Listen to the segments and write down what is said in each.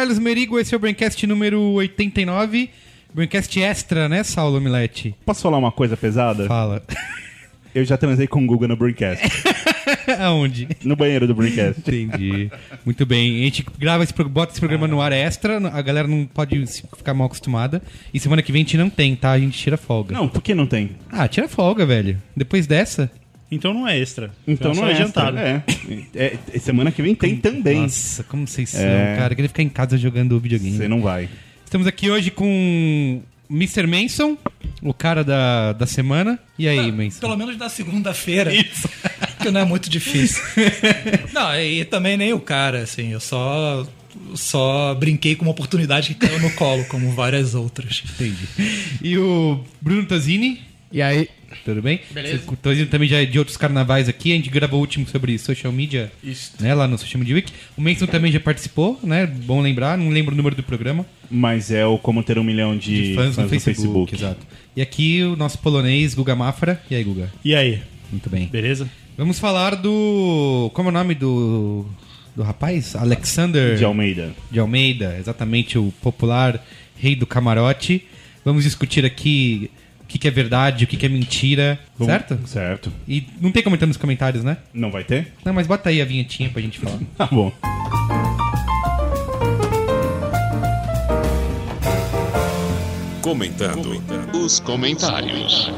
Carlos Merigo, esse é o Braincast número 89. Braincast extra, né, Saulo Milete? Posso falar uma coisa pesada? Fala. Eu já transei com o Guga no Braincast. Aonde? no banheiro do Braincast. Entendi. Muito bem. A gente grava esse, bota esse programa no ar extra, a galera não pode ficar mal acostumada. E semana que vem a gente não tem, tá? A gente tira folga. Não, por que não tem? Ah, tira folga, velho. Depois dessa. Então não é extra. Então só não é adiantado. adiantado. É. É, semana que vem tem também. Nossa, como vocês são, É. cara. Queria ficar em casa jogando videogame. Você não vai. Estamos aqui hoje com Mr. Manson, o cara da, da semana. E aí, Manson? Pelo menos na segunda-feira. Isso. que não é muito difícil. não, e também nem o cara, assim, eu só. Só brinquei com uma oportunidade que caiu no colo, como várias outras. Entendi. E o Bruno Tazini. E aí? Tudo bem? Beleza. O Tazini também já é de outros carnavais aqui. A gente gravou o último sobre social media, né? Lá no Social Media Week. O Manson também já participou, né? Bom lembrar. Não lembro o número do programa. Mas é o como ter um milhão de, De fãs, no, Facebook, Exato. E aqui o nosso polonês, Guga Mafra. E aí, Guga? E aí, Muito bem. beleza? Vamos falar do. Como é o nome do. Do rapaz? Alexander De Almeida. de Almeida, exatamente o popular rei do camarote. Vamos discutir aqui que, que é verdade, o que, que é mentira, Vamos- certo? Certo. E não tem comentando nos comentários, né? Não vai ter? Não, mas bota aí a vinhetinha pra gente falar. Tá bom. Comentando os comentários.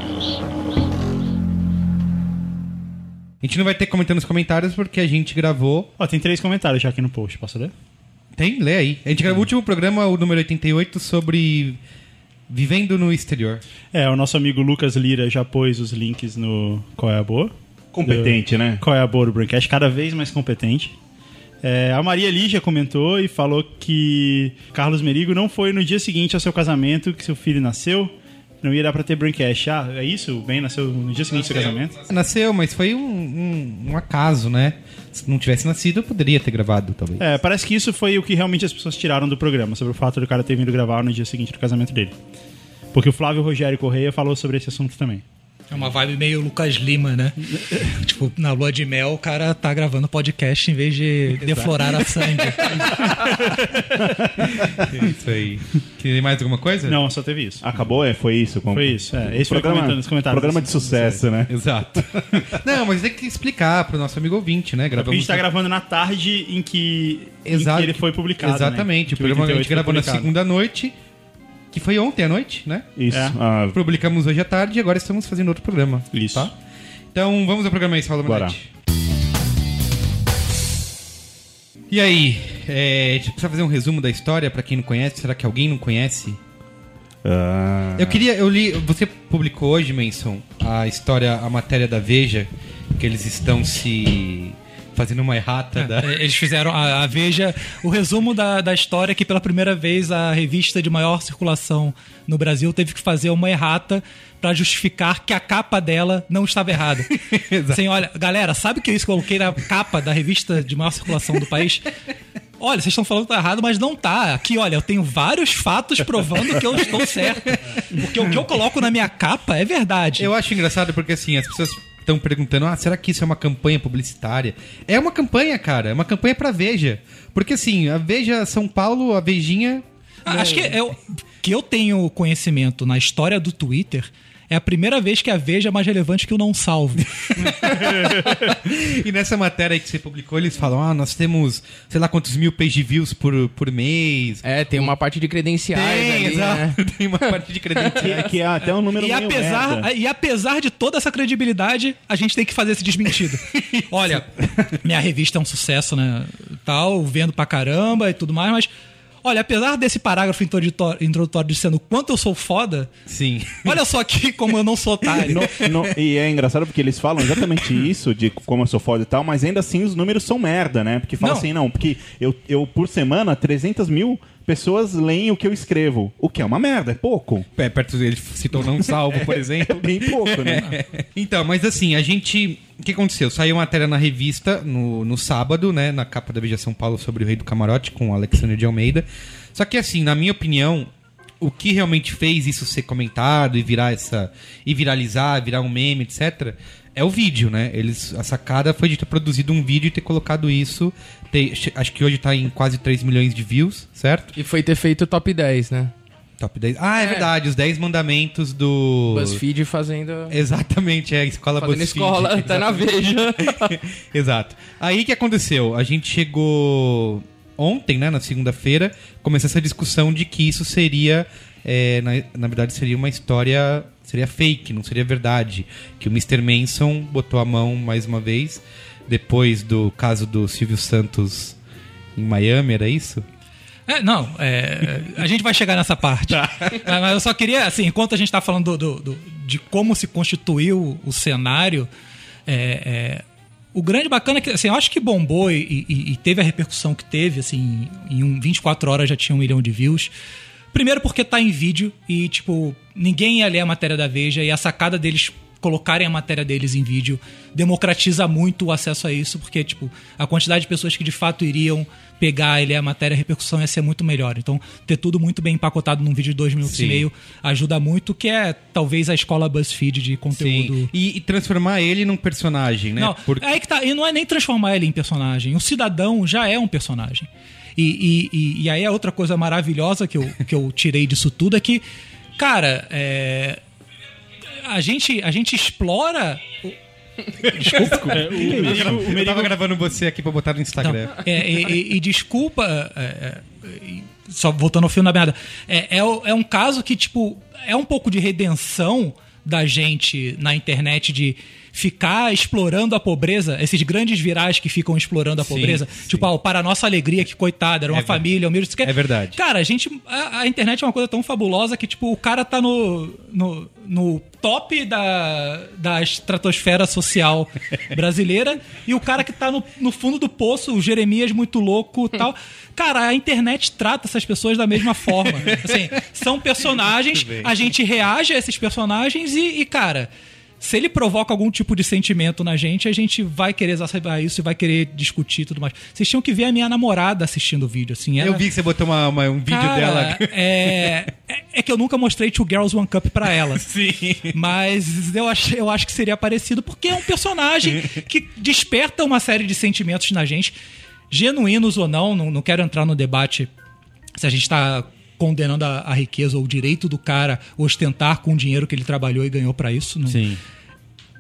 A gente não vai ter comentando nos comentários porque a gente gravou. Ó, tem três comentários já aqui no post, posso ler? Tem? Lê aí. A gente gravou o último programa, o número 88, sobre vivendo no exterior. É, o nosso amigo Lucas Lira já pôs os links no Qual é a Boa? Competente, né? Qual é a Boa do Braincast, cada vez mais competente. É, a Maria Lígia comentou e falou que Carlos Merigo não foi no dia seguinte ao seu casamento que seu filho nasceu, não ia dar pra ter Braincast. Ah, é isso? O Ben nasceu no dia seguinte ao seu casamento? Nasceu, mas foi um, um- um acaso, né? Se não tivesse nascido, eu poderia ter gravado, talvez. É, parece que isso foi o que realmente as pessoas tiraram do programa, sobre o fato do cara ter vindo gravar no dia seguinte do casamento dele. Porque o Flávio Rogério Correia falou sobre esse assunto também. É uma vibe meio Lucas Lima, né? tipo, na lua de mel, o cara tá gravando podcast em vez de deflorar a sangue. É isso aí. Tem mais alguma coisa? Não, só teve isso. Acabou? É, foi isso? Com- Foi isso, é. Esse foi programa, comentando nos comentários. programa de sucesso, né? Exato. não, mas tem que explicar pro nosso amigo ouvinte, né? Porque a Gravamos gente tá gravando na tarde em que, em Exato. que ele foi publicado. Exatamente. Né? O programa que a gente foi gravou na segunda noite, que foi ontem à noite, né? Isso. É. Ah, Publicamos hoje à tarde e agora estamos fazendo outro programa. Isso. Tá? Então vamos ao programa aí, Saulo Bora. E aí, é, a gente precisa fazer um resumo da história pra quem não conhece. Será que alguém não conhece? ah, Eu queria, eu li, você publicou hoje, Manson, a história, a matéria da Veja, que eles estão se fazendo uma errata da. É, Eles fizeram a, a Veja, o resumo da, da história que pela primeira vez a revista de maior circulação no Brasil teve que fazer uma errata pra justificar que a capa dela não estava errada. assim, olha, galera, sabe que é isso que eu coloquei na capa da revista de maior circulação do país? Olha, vocês estão falando que tá errado, mas não tá. Aqui, olha, eu tenho vários fatos provando que eu estou certo. Porque o que eu coloco na minha capa é verdade. Eu acho engraçado porque assim, as pessoas estão perguntando: ah, será que isso é uma campanha publicitária? É uma campanha, cara. É uma campanha pra Veja. Porque assim, a Veja São Paulo, a Vejinha. Ah, Acho que eu, que eu tenho conhecimento na história do Twitter. É a primeira vez que a Veja é mais relevante que o não salvo. E nessa matéria aí que você publicou, eles falam: ah, nós temos sei lá quantos mil page views por, por mês. É, tem uma parte de credenciais Tem, ali, né? Tem uma parte de credenciais. que é até um número E meio apesar, merda. e apesar de toda essa credibilidade, a gente tem que fazer esse desmentido. Olha, minha revista é um sucesso, né? Tal, vendo pra caramba e tudo mais, mas. Olha, apesar desse parágrafo introdutório, dizendo o quanto eu sou foda, Sim. olha só aqui como eu não sou otário. No- no- e é engraçado porque eles falam exatamente isso, de como eu sou foda e tal, mas ainda assim os números são merda, né? Porque fala Não. assim, não, porque eu, eu por semana, 300 mil pessoas leem o que eu escrevo. O que é uma merda, é pouco. É, perto dele citou não salvo, por É exemplo. bem pouco, né? Então, mas assim, a gente. O que aconteceu? Saiu uma matéria na revista no, no sábado, né? Na capa da Veja São Paulo sobre o Rei do Camarote com o Alexandre de Almeida. Só que, assim, na minha opinião, o que realmente fez isso ser comentado e virar essa. e viralizar, virar um meme, etc., é o vídeo, né? Eles, a sacada foi de ter produzido um vídeo e ter colocado isso. Ter- acho que hoje tá em quase 3 milhões de views, certo? E foi ter feito o top 10, né? Top 10. Ah, é, É. verdade, os 10 mandamentos do. BuzzFeed fazendo. Exatamente, é a escola Fazendo BuzzFeed. escola, tá na Veja. Exato. Aí o que aconteceu? A gente chegou ontem, né, na segunda-feira, começou essa discussão de que isso seria, é, na, na verdade, seria uma história, seria fake, não seria verdade. Que o Mr. Manson botou a mão mais uma vez, depois do caso do Silvio Santos em Miami, era isso? É, não, é, a gente vai chegar nessa parte. Mas mas eu só queria, assim, enquanto a gente está falando do, do- do- de como se constituiu o cenário, é, é, o grande bacana é que, assim, eu acho que bombou e, e- e teve a repercussão que teve, assim, em um, 24 horas já tinha um milhão de views. Primeiro porque tá em vídeo e, tipo, ninguém ia ler a matéria da Veja e a sacada deles colocarem a matéria deles em vídeo democratiza muito o acesso a isso, porque, tipo, a quantidade de pessoas que de fato iriam pegar e ler a matéria, a repercussão ia ser muito melhor. Então, ter tudo muito bem empacotado num vídeo de dois minutos Sim. e meio ajuda muito, que é talvez a escola BuzzFeed de conteúdo. E, e transformar ele num personagem, né? Não, Porque- aí que tá. E não é nem transformar ele em personagem. O cidadão já é um personagem. E, e, e- e aí a outra coisa maravilhosa que eu, que eu tirei disso tudo é que, cara, é, a, gente, a gente explora. o- Desculpa. É, o Merigo- o Eu Merigo- tava gravando você aqui pra botar no Instagram. Não, é, e, e- e desculpa, é, é, só voltando ao fio da merda, é, é, o- é um caso que, tipo, é um pouco de redenção da gente na internet de ficar explorando a pobreza, esses grandes virais que ficam explorando a Sim, pobreza. sim. Tipo, ah, para a nossa alegria, que coitada, era uma É família, o mesmo. isso que- é verdade. Cara, a gente. A, a internet é uma coisa tão fabulosa que, tipo, o cara tá no, no, no top da, da estratosfera social brasileira e o cara que tá no, no fundo do poço, o Jeremias muito louco e tal. Cara, a internet trata essas pessoas da mesma forma. Assim, são personagens, a gente reage a esses personagens e, e, cara. Se ele provoca algum tipo de sentimento na gente, a gente vai querer exacerbar isso e vai querer discutir e tudo mais. Vocês tinham que ver a minha namorada assistindo o vídeo, assim. Ela, Eu vi que você botou uma- uma- um vídeo Cara, dela. É, é, é que eu nunca mostrei Two Girls One Cup pra ela. Sim. Mas eu acho, eu acho que seria parecido, porque é um personagem que desperta uma série de sentimentos na gente, genuínos ou não. Não, não quero entrar no debate se a gente tá condenando a, a riqueza ou o direito do cara ostentar com o dinheiro que ele trabalhou e ganhou pra isso. Não, Sim.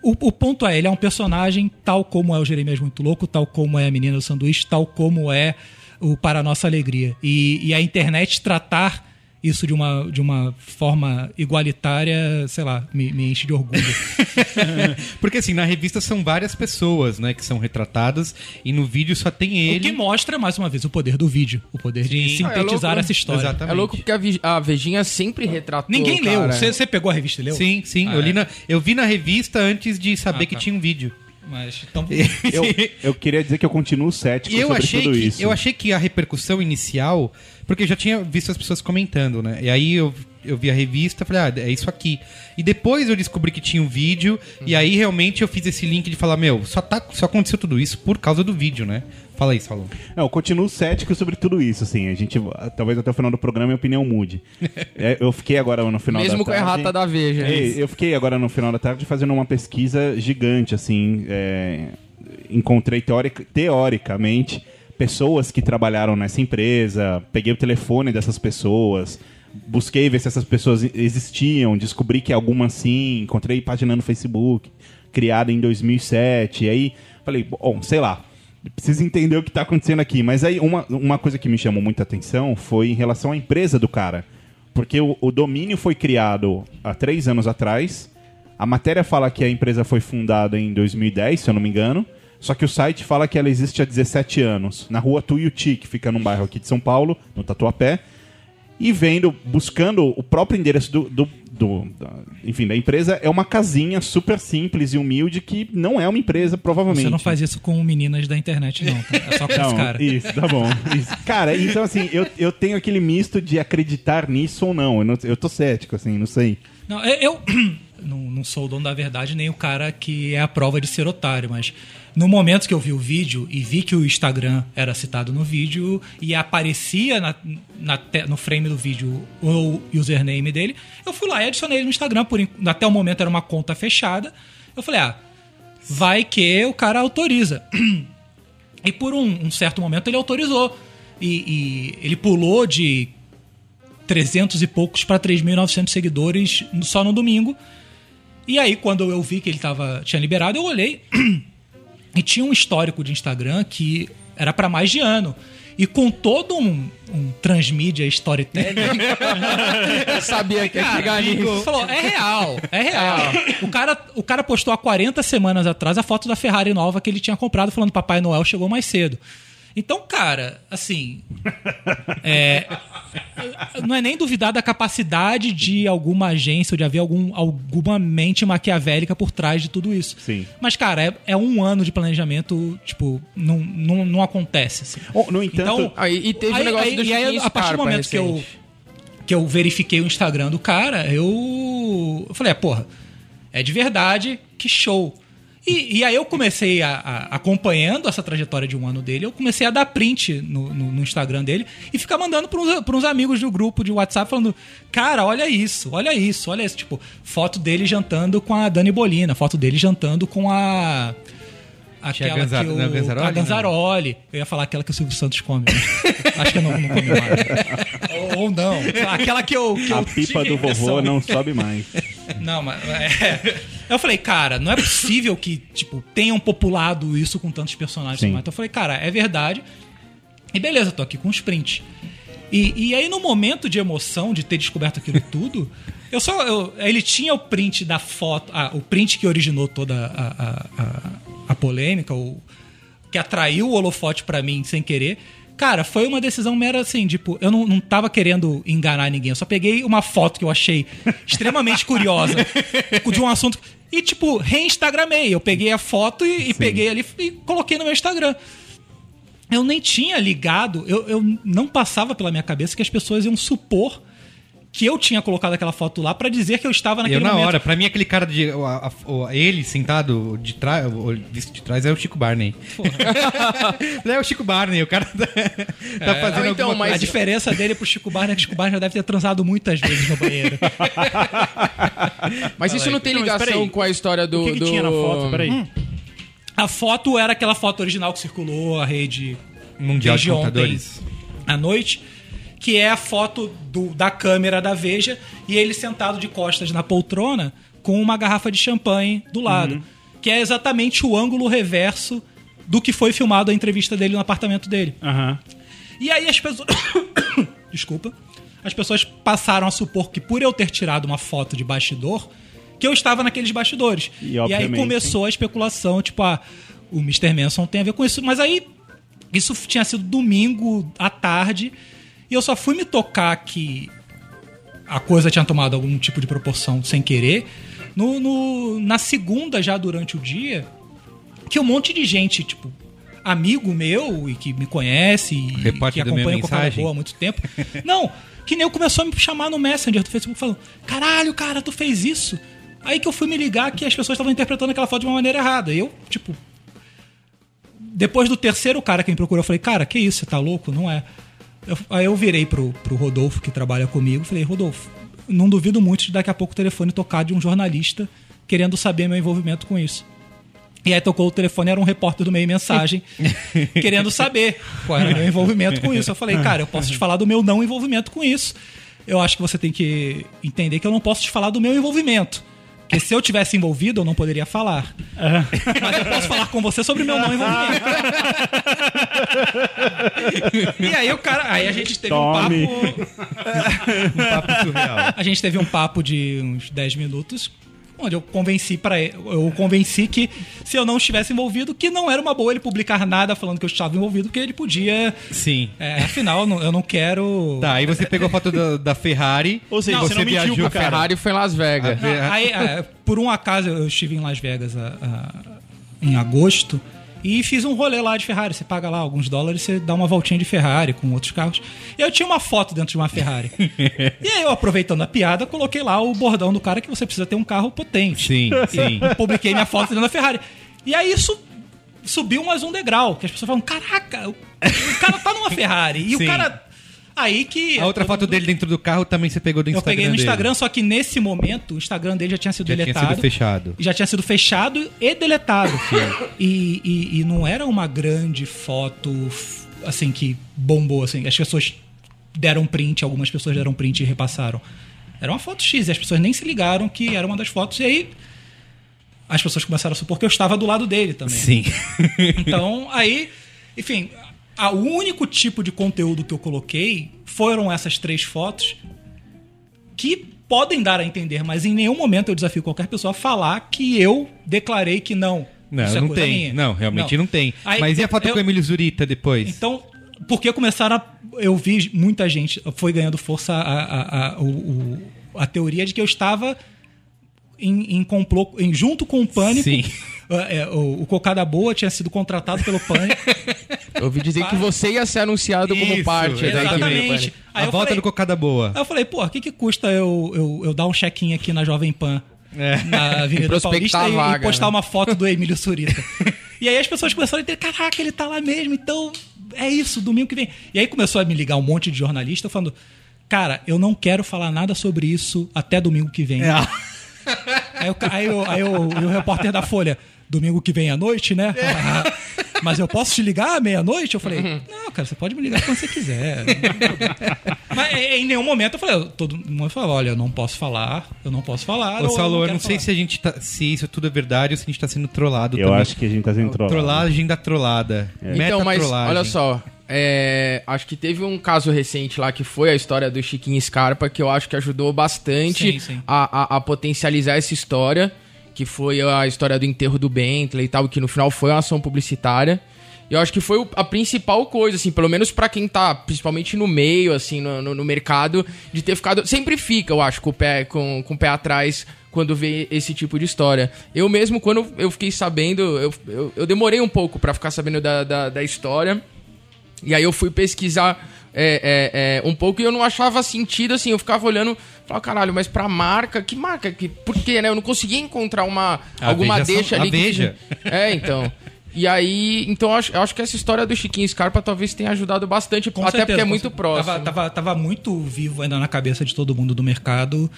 o, o ponto é, ele é um personagem tal como é o Jeremias Muito Louco, tal como é a Menina do Sanduíche, tal como é o Para Nossa Alegria. E, e a internet tratar isso de uma, de uma forma igualitária, sei lá, me, me enche de orgulho. Porque assim, na revista são várias pessoas, né, que são retratadas e no vídeo só tem o ele. que mostra, mais uma vez, o poder do vídeo. O poder de Sim. Ah, é sintetizar louco, né? essa história. Exatamente. É louco porque a, a Vejinha sempre retratou. Ninguém leu. cara. Você pegou a revista e leu? Sim, sim. Ah, eu, li é. na, eu vi na revista antes de saber Ah, que tá. tinha um vídeo. Mas, então, Eu, eu queria dizer que eu continuo cético E eu sobre achei, tudo que, isso. eu achei que a repercussão inicial. Porque eu já tinha visto as pessoas comentando, né? E aí eu, eu vi a revista falei, ah, é isso aqui. E depois eu descobri que tinha um vídeo. E aí realmente eu fiz esse link de falar, meu, só, tá, só aconteceu tudo isso por causa do vídeo, né? Fala aí, Salom. Não, eu continuo cético sobre tudo isso, assim. A gente, talvez até o final do programa a opinião mude. É, eu fiquei agora no final Mesmo da com a tarde... errata da Veja. Ei, eu fiquei agora no final da tarde fazendo uma pesquisa gigante, assim. é, encontrei teoric- teoricamente pessoas que trabalharam nessa empresa, peguei o telefone dessas pessoas, busquei ver se essas pessoas existiam, descobri que algumas sim, encontrei página no Facebook, criada em 2007, e aí falei, bom, sei lá, preciso entender o que está acontecendo aqui. Mas aí uma, uma coisa que me chamou muita atenção foi em relação à empresa do cara. Porque o, o domínio foi criado há três anos atrás. A matéria fala que a empresa foi fundada em 2010, se eu não me engano. Só que o site fala que ela existe há 17 anos. Na rua Tuiuti, que fica num bairro aqui de São Paulo, no Tatuapé. E vendo, buscando o próprio endereço do, do- do- da, enfim, da empresa, é uma casinha super simples e humilde que não é uma empresa, provavelmente. você não faz isso com meninas da internet, não. Tá? É só com os Não, caras. Isso, tá bom. Isso. Cara, então assim, eu, eu tenho aquele misto de acreditar nisso ou não. Eu, não, eu tô cético, assim, não sei. Não, eu, não, não sou o dono da verdade, nem o cara que é a prova de ser otário, mas no momento que eu vi o vídeo e vi que o Instagram era citado no vídeo e aparecia na, na te- no frame do vídeo o username dele, eu fui lá e adicionei ele no Instagram. Por, até o momento era uma conta fechada. Eu falei, ah, vai que o cara autoriza. E por um, um certo momento ele autorizou. E, e ele pulou de 300 e poucos para 3.900 seguidores só no domingo. E aí, quando eu vi que ele tava, tinha liberado, eu olhei e tinha um histórico de Instagram que era para mais de ano. E com todo um, um transmídia storytelling, Eu sabia que ia chegar nisso. Falou, é real, é real. O cara, o cara postou há 40 semanas atrás a foto da Ferrari nova que ele tinha comprado, falando Papai Noel chegou mais cedo. Então, cara, assim. é, não é nem duvidar da capacidade de alguma agência ou de haver algum, alguma mente maquiavélica por trás de tudo isso. Sim. Mas, cara, é, é um ano de planejamento, tipo, não, não, não acontece. assim. Oh, no entanto, Então, Ah, e, teve o Aí- negócio aí- do e aí, a partir do momento que eu, que eu verifiquei o Instagram do cara, eu, eu falei, é, porra, é de verdade, que show. E, e aí eu comecei a, a- acompanhando essa trajetória de um ano dele, eu comecei a dar print no, no- no Instagram dele e ficar mandando para uns, pra uns amigos do grupo de WhatsApp falando, cara, olha isso, olha isso, olha isso. Tipo, foto dele jantando com a Dani Bolina, foto dele jantando com a... Aquela Ganza- que o, não, Ganzaroli, a Ganzaroli. Eu ia falar aquela que o Silvio Santos come. Acho que eu não, não come mais. ou, ou não. Aquela que eu. Que a eu pipa do vovô não sobe mais. Não, mas. é. Eu falei, cara, não é possível que, tipo, tenham populado isso com tantos personagens. Sim. Então eu falei, cara, é verdade. E beleza, tô aqui com os prints. E, e aí, no momento de emoção de ter descoberto aquilo tudo, eu só. eu- ele tinha o print da foto. ah, o print que originou toda a, a, a, a polêmica, o, que atraiu o holofote pra mim sem querer. Cara, foi uma decisão mera assim, tipo, eu não, não tava querendo enganar ninguém. Eu só peguei uma foto que eu achei extremamente curiosa de um assunto. E, tipo, reinstagramei. Eu peguei a foto e, e peguei ali e coloquei no meu Instagram eu nem tinha ligado, eu, eu não passava pela minha cabeça que as pessoas iam supor que eu tinha colocado aquela foto lá pra dizer que eu estava naquele Eu na momento. hora, pra mim aquele cara de. a- a- o- ele sentado de trás, visto de trás é o Chico Barney. é o Chico Barney, o cara tá, tá fazendo Não, então, alguma mas- A diferença dele pro Chico Barney é que o Chico Barney já deve ter transado muitas vezes no banheiro. Mas isso não tem Não, ligação peraí. com a história do. o que, que do- tinha na foto? Peraí. Hum. A foto era aquela foto original que circulou a rede Mundial de desde ontem à noite, que é a foto do- da câmera da Veja e ele sentado de costas na poltrona com uma garrafa de champanhe do lado, que é exatamente o ângulo reverso do que foi filmado a entrevista dele no apartamento dele. Aham. E aí as pessoas. Desculpa. As pessoas passaram a supor que por eu ter tirado uma foto de bastidor, que eu estava naqueles bastidores. E, E, aí começou a especulação, tipo, ah, o Mr. Manson tem a ver com isso. Mas aí, isso tinha sido domingo à tarde, e eu só fui me tocar que a coisa tinha tomado algum tipo de proporção sem querer. No, no- na segunda, já durante o dia, que um monte de gente, tipo, amigo meu e que me conhece e Repórter que acompanha o. Boa há muito tempo. Não, que nem eu começou a me chamar no Messenger do Facebook falando: caralho, cara, tu fez isso. Aí que eu fui me ligar que as pessoas estavam interpretando aquela foto de uma maneira errada. E eu, tipo. Depois do terceiro cara que me procurou, eu falei, cara, que isso, você tá louco? Não é. Eu- aí eu virei pro, pro Rodolfo, que trabalha comigo, falei, Rodolfo, não duvido muito de daqui a pouco o telefone tocar de um jornalista querendo saber meu envolvimento com isso. E aí tocou o telefone, era um repórter do meio mensagem, querendo saber qual era o meu envolvimento com isso. Eu falei, cara, eu posso te falar do meu não envolvimento com isso. Eu acho que você tem que entender que eu não posso te falar do meu envolvimento. Porque se eu tivesse envolvido, eu não poderia falar. Mas eu posso falar com você sobre meu não envolvimento. e aí o cara. Aí a gente teve Tome. um papo. Um papo surreal. A gente teve um papo de uns 10 minutos. Onde eu convenci para eu convenci que se eu não estivesse envolvido, que não era uma boa ele publicar nada falando que eu estava envolvido, porque ele podia. Sim. É, afinal, eu não- eu não quero. Tá, aí você pegou a foto da, da Ferrari. Ou seja, Não, você não você mentiu viajou pro A cara. Ferrari foi em Las Vegas. Não, aí, é, por um acaso, eu estive em Las Vegas a- a- em agosto. E fiz um rolê lá de Ferrari. Você paga lá alguns dólares, você dá uma voltinha de Ferrari com outros carros. E eu tinha uma foto dentro de uma Ferrari. e aí eu, aproveitando a piada, coloquei lá o bordão do cara que você precisa ter um carro potente. Sim, sim. E publiquei minha foto dentro da Ferrari. E aí isso subiu mais um degrau, que as pessoas falam, caraca, o, cara tá numa Ferrari. E Sim. o cara... Aí que... A outra todo foto mundo- dele dentro do carro também você pegou do Eu Instagram peguei no dele. Instagram, só que nesse momento o Instagram dele já tinha sido Já tinha deletado. sido fechado. Já tinha sido fechado e deletado. E, e, e não era uma grande foto, assim, que bombou, assim. As pessoas deram print, algumas pessoas deram print e repassaram. Era uma foto X, e as pessoas nem se ligaram que era uma das fotos. E aí as pessoas começaram a supor que eu estava do lado dele também. Sim. Então, aí, enfim, o único tipo de conteúdo que eu coloquei foram essas três fotos que podem dar a entender, mas em nenhum momento eu desafio qualquer pessoa a falar que eu declarei que não. Não, é não tem. minha. Não, realmente não, tem. Aí, Mas e a foto eu- com o Emílio Zurita depois? Então, porque começaram a. Eu vi muita gente. Foi ganhando força a, a, a, o- a teoria de que eu estava em, em complô. Em, junto com o Pânico. Sim. É, é, o, o Cocada Boa tinha sido contratado pelo Pânico. Eu ouvi dizer que você ia ser anunciado como Isso, parte da equipe do Exatamente. Pânico. Aí a eu volta falei, do Cocada Boa. Aí eu falei, pô, o que, que custa eu, eu, eu dar um check-in aqui na Jovem Pan, na Avenida Paulista, a e, vaga, e postar né? uma foto do Emílio Surita. e aí as pessoas começaram a entender, caraca, ele tá lá mesmo, então é isso, domingo que vem. E aí começou a me ligar um monte de jornalista falando, cara, eu não quero falar nada sobre isso até domingo que vem. Aí, o ca- aí, o- aí o, e o repórter da Folha, domingo que vem à noite, né? Mas eu posso te ligar à meia-noite? Eu falei, não, cara, você pode me ligar quando você quiser. Mas é, em nenhum momento eu falei, todo mundo falou, olha, eu não posso falar, eu não posso falar. Ô, Saulo, eu quero não sei falar. se a gente tá, se isso tudo é verdade ou se a gente tá sendo trollado Eu também. acho que a gente tá sendo trollado. Trollagem da trollada. Meta Então, mas trollagem. olha só. é, acho que teve um caso recente lá que foi a história do Chiquinho Scarpa, que eu acho que ajudou bastante Sim, sim. A, a- a potencializar essa história, que foi a história do enterro do Bentley e tal, que no final foi uma ação publicitária. E eu acho que foi a principal coisa, assim, pelo menos pra quem tá, principalmente no meio, assim, no, no- no mercado, de ter ficado. Sempre fica, eu acho, com o pé, com, com o pé atrás quando vê esse tipo de história. Eu mesmo, quando eu fiquei sabendo, eu, eu, eu demorei um pouco pra ficar sabendo da, da, da história. E aí eu fui pesquisar é, é, é, um pouco e eu não achava sentido, assim, eu ficava olhando, falava, caralho, mas pra marca, que marca? Que, por quê, né? Eu não conseguia encontrar uma, A alguma Veja deixa são- a ali. que- Veja. É, então. E aí, então eu acho, eu acho que essa história do Chiquinho Scarpa talvez tenha ajudado bastante, Com até certeza, porque é muito certeza. próximo. Tava, tava, tava muito vivo ainda na cabeça de todo mundo do mercado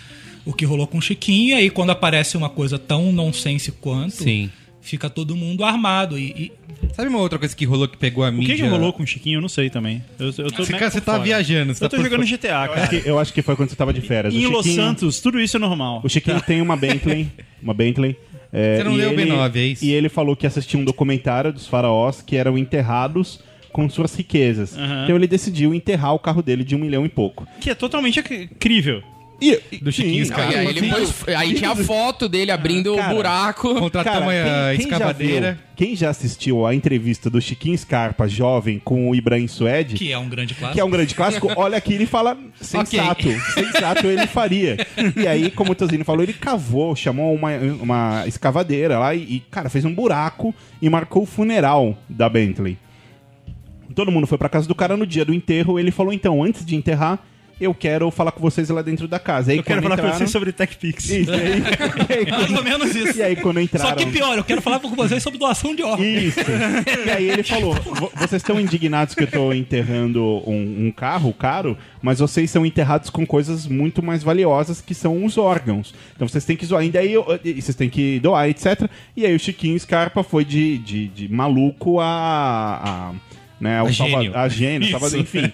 o que rolou com o Chiquinho. E aí, quando aparece uma coisa tão nonsense quanto, Sim. Fica todo mundo armado. E, e- Sabe uma outra coisa que rolou que pegou a O mídia? que, que rolou com o Chiquinho, eu não sei também. Eu, eu tô Você, cara, você tá viajando. Você Eu tá tô por jogando fora. GTA, Acho cara. que- eu acho que foi quando você tava de férias. Em o Los Santos, tudo isso é normal. O Chiquinho tem uma Bentley. Uma Bentley. é, Você não e leu o ele- B9, é isso? E ele falou que assistiu um documentário dos faraós que eram enterrados com suas riquezas. Aham. Então ele decidiu enterrar o carro dele de um milhão e pouco. Que é totalmente ac- crível. E, Do Chiquinho e aí, ele pôs- aí tinha a foto dele abrindo Cara, o buraco. Contratamos Cara, a quem, quem já escavadeira. viu- quem já assistiu a entrevista do Chiquinho Scarpa, jovem, com o Ibrahim Suede, que é um grande clássico. que é um grande clássico, olha aqui ele fala sensato, sensato ele faria. E aí, como o Tozini falou, ele cavou, chamou uma, uma escavadeira lá e, e, cara, fez um buraco e marcou o funeral da Bentley. Todo mundo foi pra casa do cara no dia do enterro, ele falou, então, antes de enterrar, eu quero falar com vocês lá dentro da casa. Aí, Eu quero falar com vocês sobre TechPix. Isso, e aí, e aí, Mais ou menos isso. e aí quando entraram... Só que pior, eu quero falar com vocês sobre doação de órgãos. Isso. E aí ele falou: "Vo- vocês estão indignados que eu tô enterrando um, um carro caro, mas vocês são enterrados com coisas muito mais valiosas que são os órgãos. Então vocês têm que zoar. E daí eu- e vocês têm que doar, etc. E aí o Chiquinho Scarpa foi de, de, de maluco a. a né, A gênio. a gênio, tava- enfim.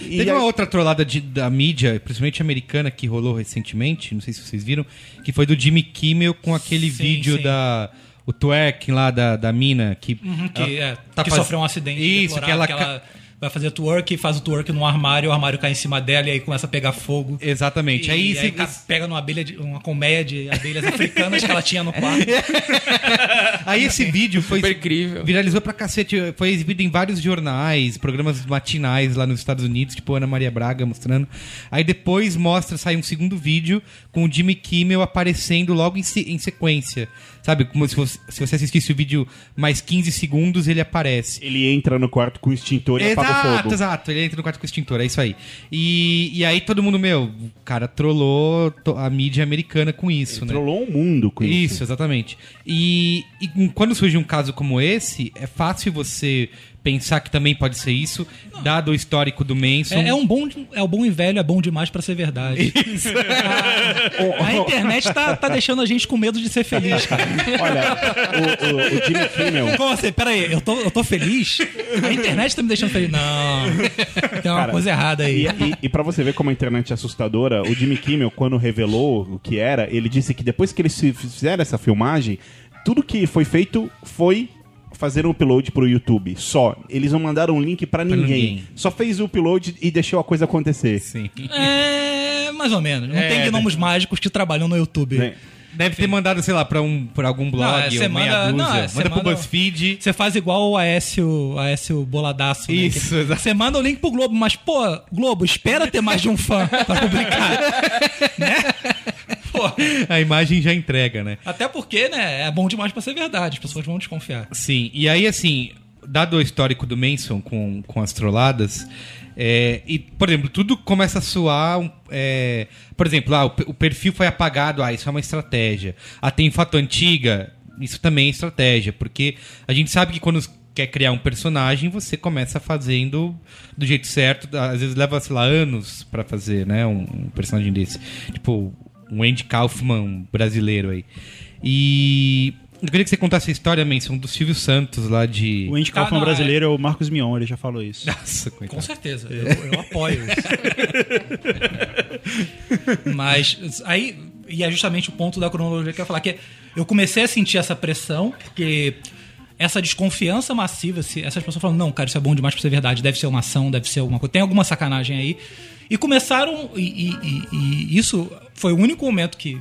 E Teve aí- uma outra trollada de- da mídia, principalmente americana, que rolou recentemente, não sei se vocês viram, que foi do Jimmy Kimmel com aquele Sim, vídeo sim. da. O twerk lá da, da mina que. Uhum, que, é, tá que faz- sofreu um acidente. Isso, que deplorável, ela. Vai fazer twerk, faz o twerk num armário, o armário cai em cima dela e aí começa a pegar fogo. Exatamente. E aí, aí, se- pega numa abelha de, uma colmeia de abelhas africanas que ela tinha no quarto. aí esse vídeo foi. Super incrível. Viralizou pra cacete. Foi exibido em vários jornais, programas matinais lá nos Estados Unidos, tipo Ana Maria Braga mostrando. Aí depois mostra, sai um segundo vídeo com o Jimmy Kimmel aparecendo logo em, se- em sequência. Sabe? Como se você, se você assistisse o vídeo mais 15 segundos, ele aparece. Ele entra no quarto com o extintor e apaga o Exato, fogo. exato. Ele entra no quarto com o extintor, é isso aí. E, e aí todo mundo, meu, o cara trollou a mídia americana com isso, né? Trollou o mundo com isso. Isso, exatamente. E, e quando surge um caso como esse, é fácil você pensar que também pode ser isso, dado o histórico do Manson. É, é um bom, é o bom e velho, é bom demais pra ser verdade. A, a internet tá, tá deixando a gente com medo de ser feliz, cara. Olha, o, o, o Jimmy Kimmel. Como assim? Pera aí, eu tô, eu tô feliz? A internet tá me deixando feliz? Não. Tem uma Cara, coisa errada aí. E, e, e pra você ver como a internet é assustadora, o Jimmy Kimmel, quando revelou o que era, ele disse que depois que eles fi- fizeram essa filmagem, tudo que foi feito foi fazer um upload pro YouTube. Só. Eles não mandaram um link pra ninguém. ninguém. Só fez o upload e deixou a coisa acontecer. Sim. É, mais ou menos. Não É, tem gnomos mágicos que trabalham no YouTube. Né? Deve ter mandado, sei lá, pra, um, pra algum blog, Não, é, você ou meia manda- dúzia. não, é, você manda pro manda- BuzzFeed. Você faz igual o Aécio, Aécio Boladaço. né? Isso, Que- exato. Você manda o link pro Globo, mas, pô, Globo, espera ter mais de um fã pra publicar. né? Pô, A imagem já entrega, né? até porque, né, é bom demais pra ser verdade. As pessoas vão desconfiar. Sim, e aí assim, dado o histórico do Manson com, com as trolladas, é, e, por exemplo, tudo começa a soar. é, por exemplo, ah, o, o perfil foi apagado, ah, isso é uma estratégia. Ah, tem foto antiga, isso também é estratégia, porque a gente sabe que quando quer criar um personagem, você começa fazendo do jeito certo, às vezes leva, sei lá, anos pra fazer, né, um, um personagem desse. Tipo, um Andy Kaufman brasileiro aí. E eu queria que você contasse a história, Manson, do Silvio Santos lá de. O Andy Ah, Kaufman não, é. brasileiro é o Marcos Mion, ele já falou isso. Nossa, Com coitado. certeza, eu, eu apoio isso. Mas aí, e é justamente o ponto da cronologia que eu ia falar, que eu comecei a sentir essa pressão, porque essa desconfiança massiva, se essas pessoas falam, não, cara, isso é bom demais pra ser verdade, deve ser uma ação, deve ser alguma coisa, tem alguma sacanagem aí. E começaram, e, e- e- isso foi o único momento que,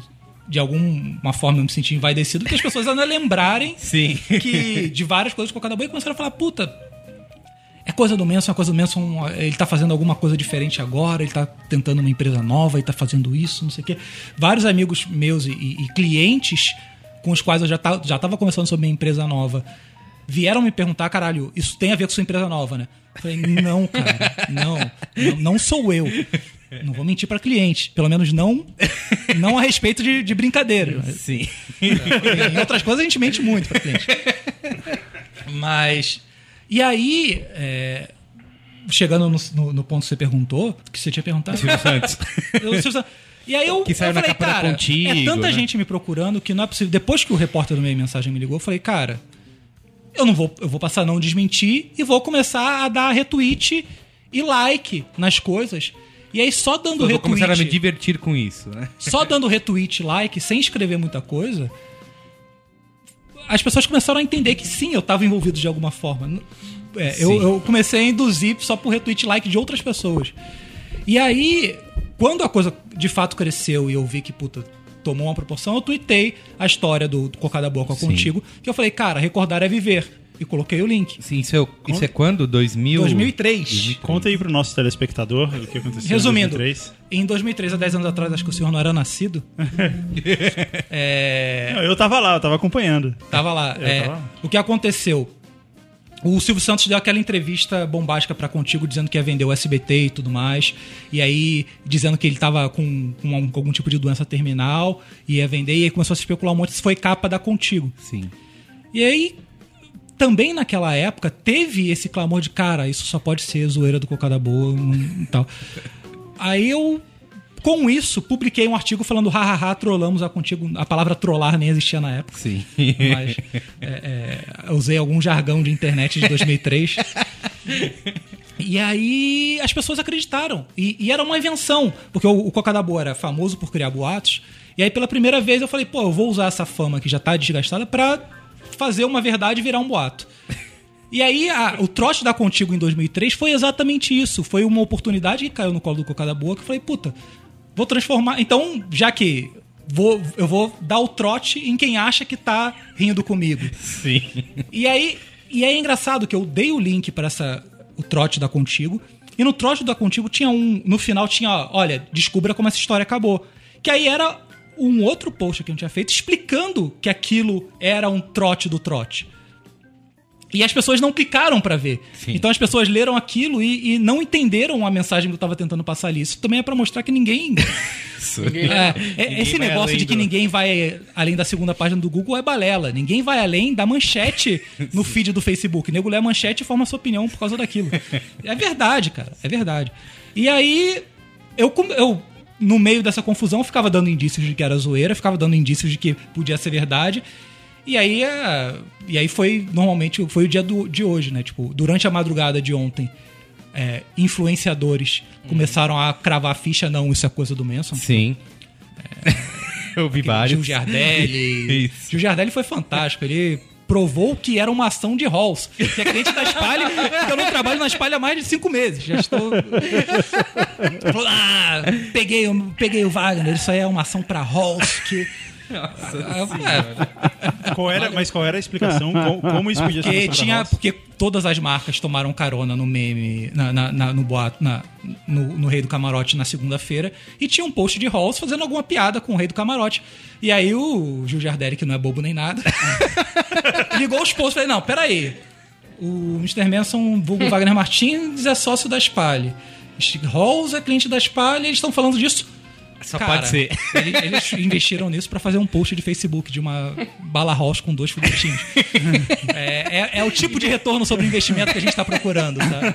de alguma forma, eu me senti envaidecido, que as pessoas ainda lembrarem Sim. que de várias coisas com cada banho começaram a falar, puta, é coisa do Manson, é coisa do Manson, ele tá fazendo alguma coisa diferente agora, ele tá tentando uma empresa nova, ele tá fazendo isso, não sei o quê. Vários amigos meus e, e- clientes com os quais eu já, tá, já tava conversando sobre minha empresa nova vieram me perguntar, caralho, isso tem a ver com sua empresa nova, né? Eu falei, não, cara, não, não, não sou eu. Não vou mentir para cliente, pelo menos não não a respeito de, de brincadeira. Sim. Em outras coisas a gente mente muito pra cliente. Mas. E aí, é, chegando no, no- no ponto que você perguntou, que você tinha perguntado. Silvio Santos. Eu- Silvio Santos. E aí eu, Que saiu eu na falei, capa cara, Contigo, é tanta né? gente me procurando que não é possível. Depois que o repórter do meio mensagem me ligou, eu falei, cara, eu não vou, eu vou passar a não desmentir e vou começar a dar retweet e like nas coisas. E aí só dando Eu vou começar a me retweet, divertir com isso, né? só dando retweet, like, sem escrever muita coisa, as pessoas começaram a entender que sim, eu estava envolvido de alguma forma. É, eu, eu comecei a induzir só por retweet like de outras pessoas. E aí, quando a coisa de fato cresceu e eu vi que, puta, tomou uma proporção, eu tuitei a história do, do Cocada Boa Sim. contigo, que eu falei, cara, recordar é viver. E coloquei o link. Sim, isso é, isso é quando? 2000? 2003. Conta aí pro nosso telespectador o que aconteceu Resumindo, em 2003. em 2003, há 10 anos atrás, acho que o senhor não era nascido. é, Não, Eu tava lá, eu tava acompanhando. Tava lá. É, tava lá. O que aconteceu? O Silvio Santos deu aquela entrevista bombástica pra Contigo, dizendo que ia vender o SBT e tudo mais. E aí, dizendo que ele tava com, com um- algum tipo de doença terminal, ia vender, e aí começou a se especular um monte se foi capa da Contigo. Sim. E aí, também naquela época, teve esse clamor de, cara, isso só pode ser zoeira do Cocada Boa e tal. Aí eu, com isso, publiquei um artigo falando, hahaha, trollamos a Contigo. A palavra trollar nem existia na época. Sim. Mas é, é, usei algum jargão de internet de 2003. E aí as pessoas acreditaram. E, e era uma invenção, porque o, o Cocada Boa era famoso por criar boatos. E aí pela primeira vez eu falei, pô, eu vou usar essa fama que já tá desgastada pra fazer uma verdade virar um boato. E aí a- o trote da Contigo em 2003 foi exatamente isso. Foi uma oportunidade que caiu no colo do Cocada Boa que eu falei, puta, vou transformar. Então, já que vou, eu vou dar o trote em quem acha que tá rindo comigo. Sim. E aí, e aí é engraçado que eu dei o link para essa o trote da Contigo. E no trote da Contigo tinha um, no final tinha, olha, descubra como essa história acabou. Que aí era um outro post que eu tinha feito explicando que aquilo era um trote do trote. E as pessoas não clicaram pra ver. Então as pessoas leram aquilo e, e não entenderam a mensagem que eu tava tentando passar ali. Isso também é pra mostrar que ninguém. É, é, esse vai negócio de que do- ninguém vai além da segunda página do Google é balela. Ninguém vai além da manchete no feed do Facebook. Nego lê a manchete e forma sua opinião por causa daquilo. É verdade, cara. É verdade. E aí, eu, eu no meio dessa confusão, ficava dando indícios de que era zoeira, ficava dando indícios de que podia ser verdade. E aí, é, e aí foi normalmente foi o dia do, de hoje, né? Tipo, durante a madrugada de ontem, é, influenciadores começaram a cravar a ficha, não, isso é coisa do Manson. Sim. Eu vi vários. Gil Giardelli. Isso. Gil Giardelli foi fantástico. Ele provou que era uma ação de halls. Que é cliente da Spalha, que eu não trabalho na Spalha há mais de cinco meses. Já estou. Ah, peguei, peguei o Wagner, isso aí é uma ação pra halls que. Aí eu falei, "É, Qual era, mas qual era a explicação? como, como isso podia ser porque tinha porque todas as marcas tomaram carona no meme na, na- na- no boato na, no, no Rei do Camarote na segunda-feira e tinha um post de Halls fazendo alguma piada com o Rei do Camarote. E aí o Gil Giardelli que não é bobo nem nada ligou os posts e falei não peraí. O Mr. Manson vulgo Wagner Martins é sócio da Spale Halls é cliente da Spale eles estão falando disso Só Cara, pode ser. ele- Eles investiram nisso pra fazer um post de Facebook de uma bala rocha com dois foguetinhos. é, é- é o tipo de retorno sobre investimento que a gente tá procurando, tá?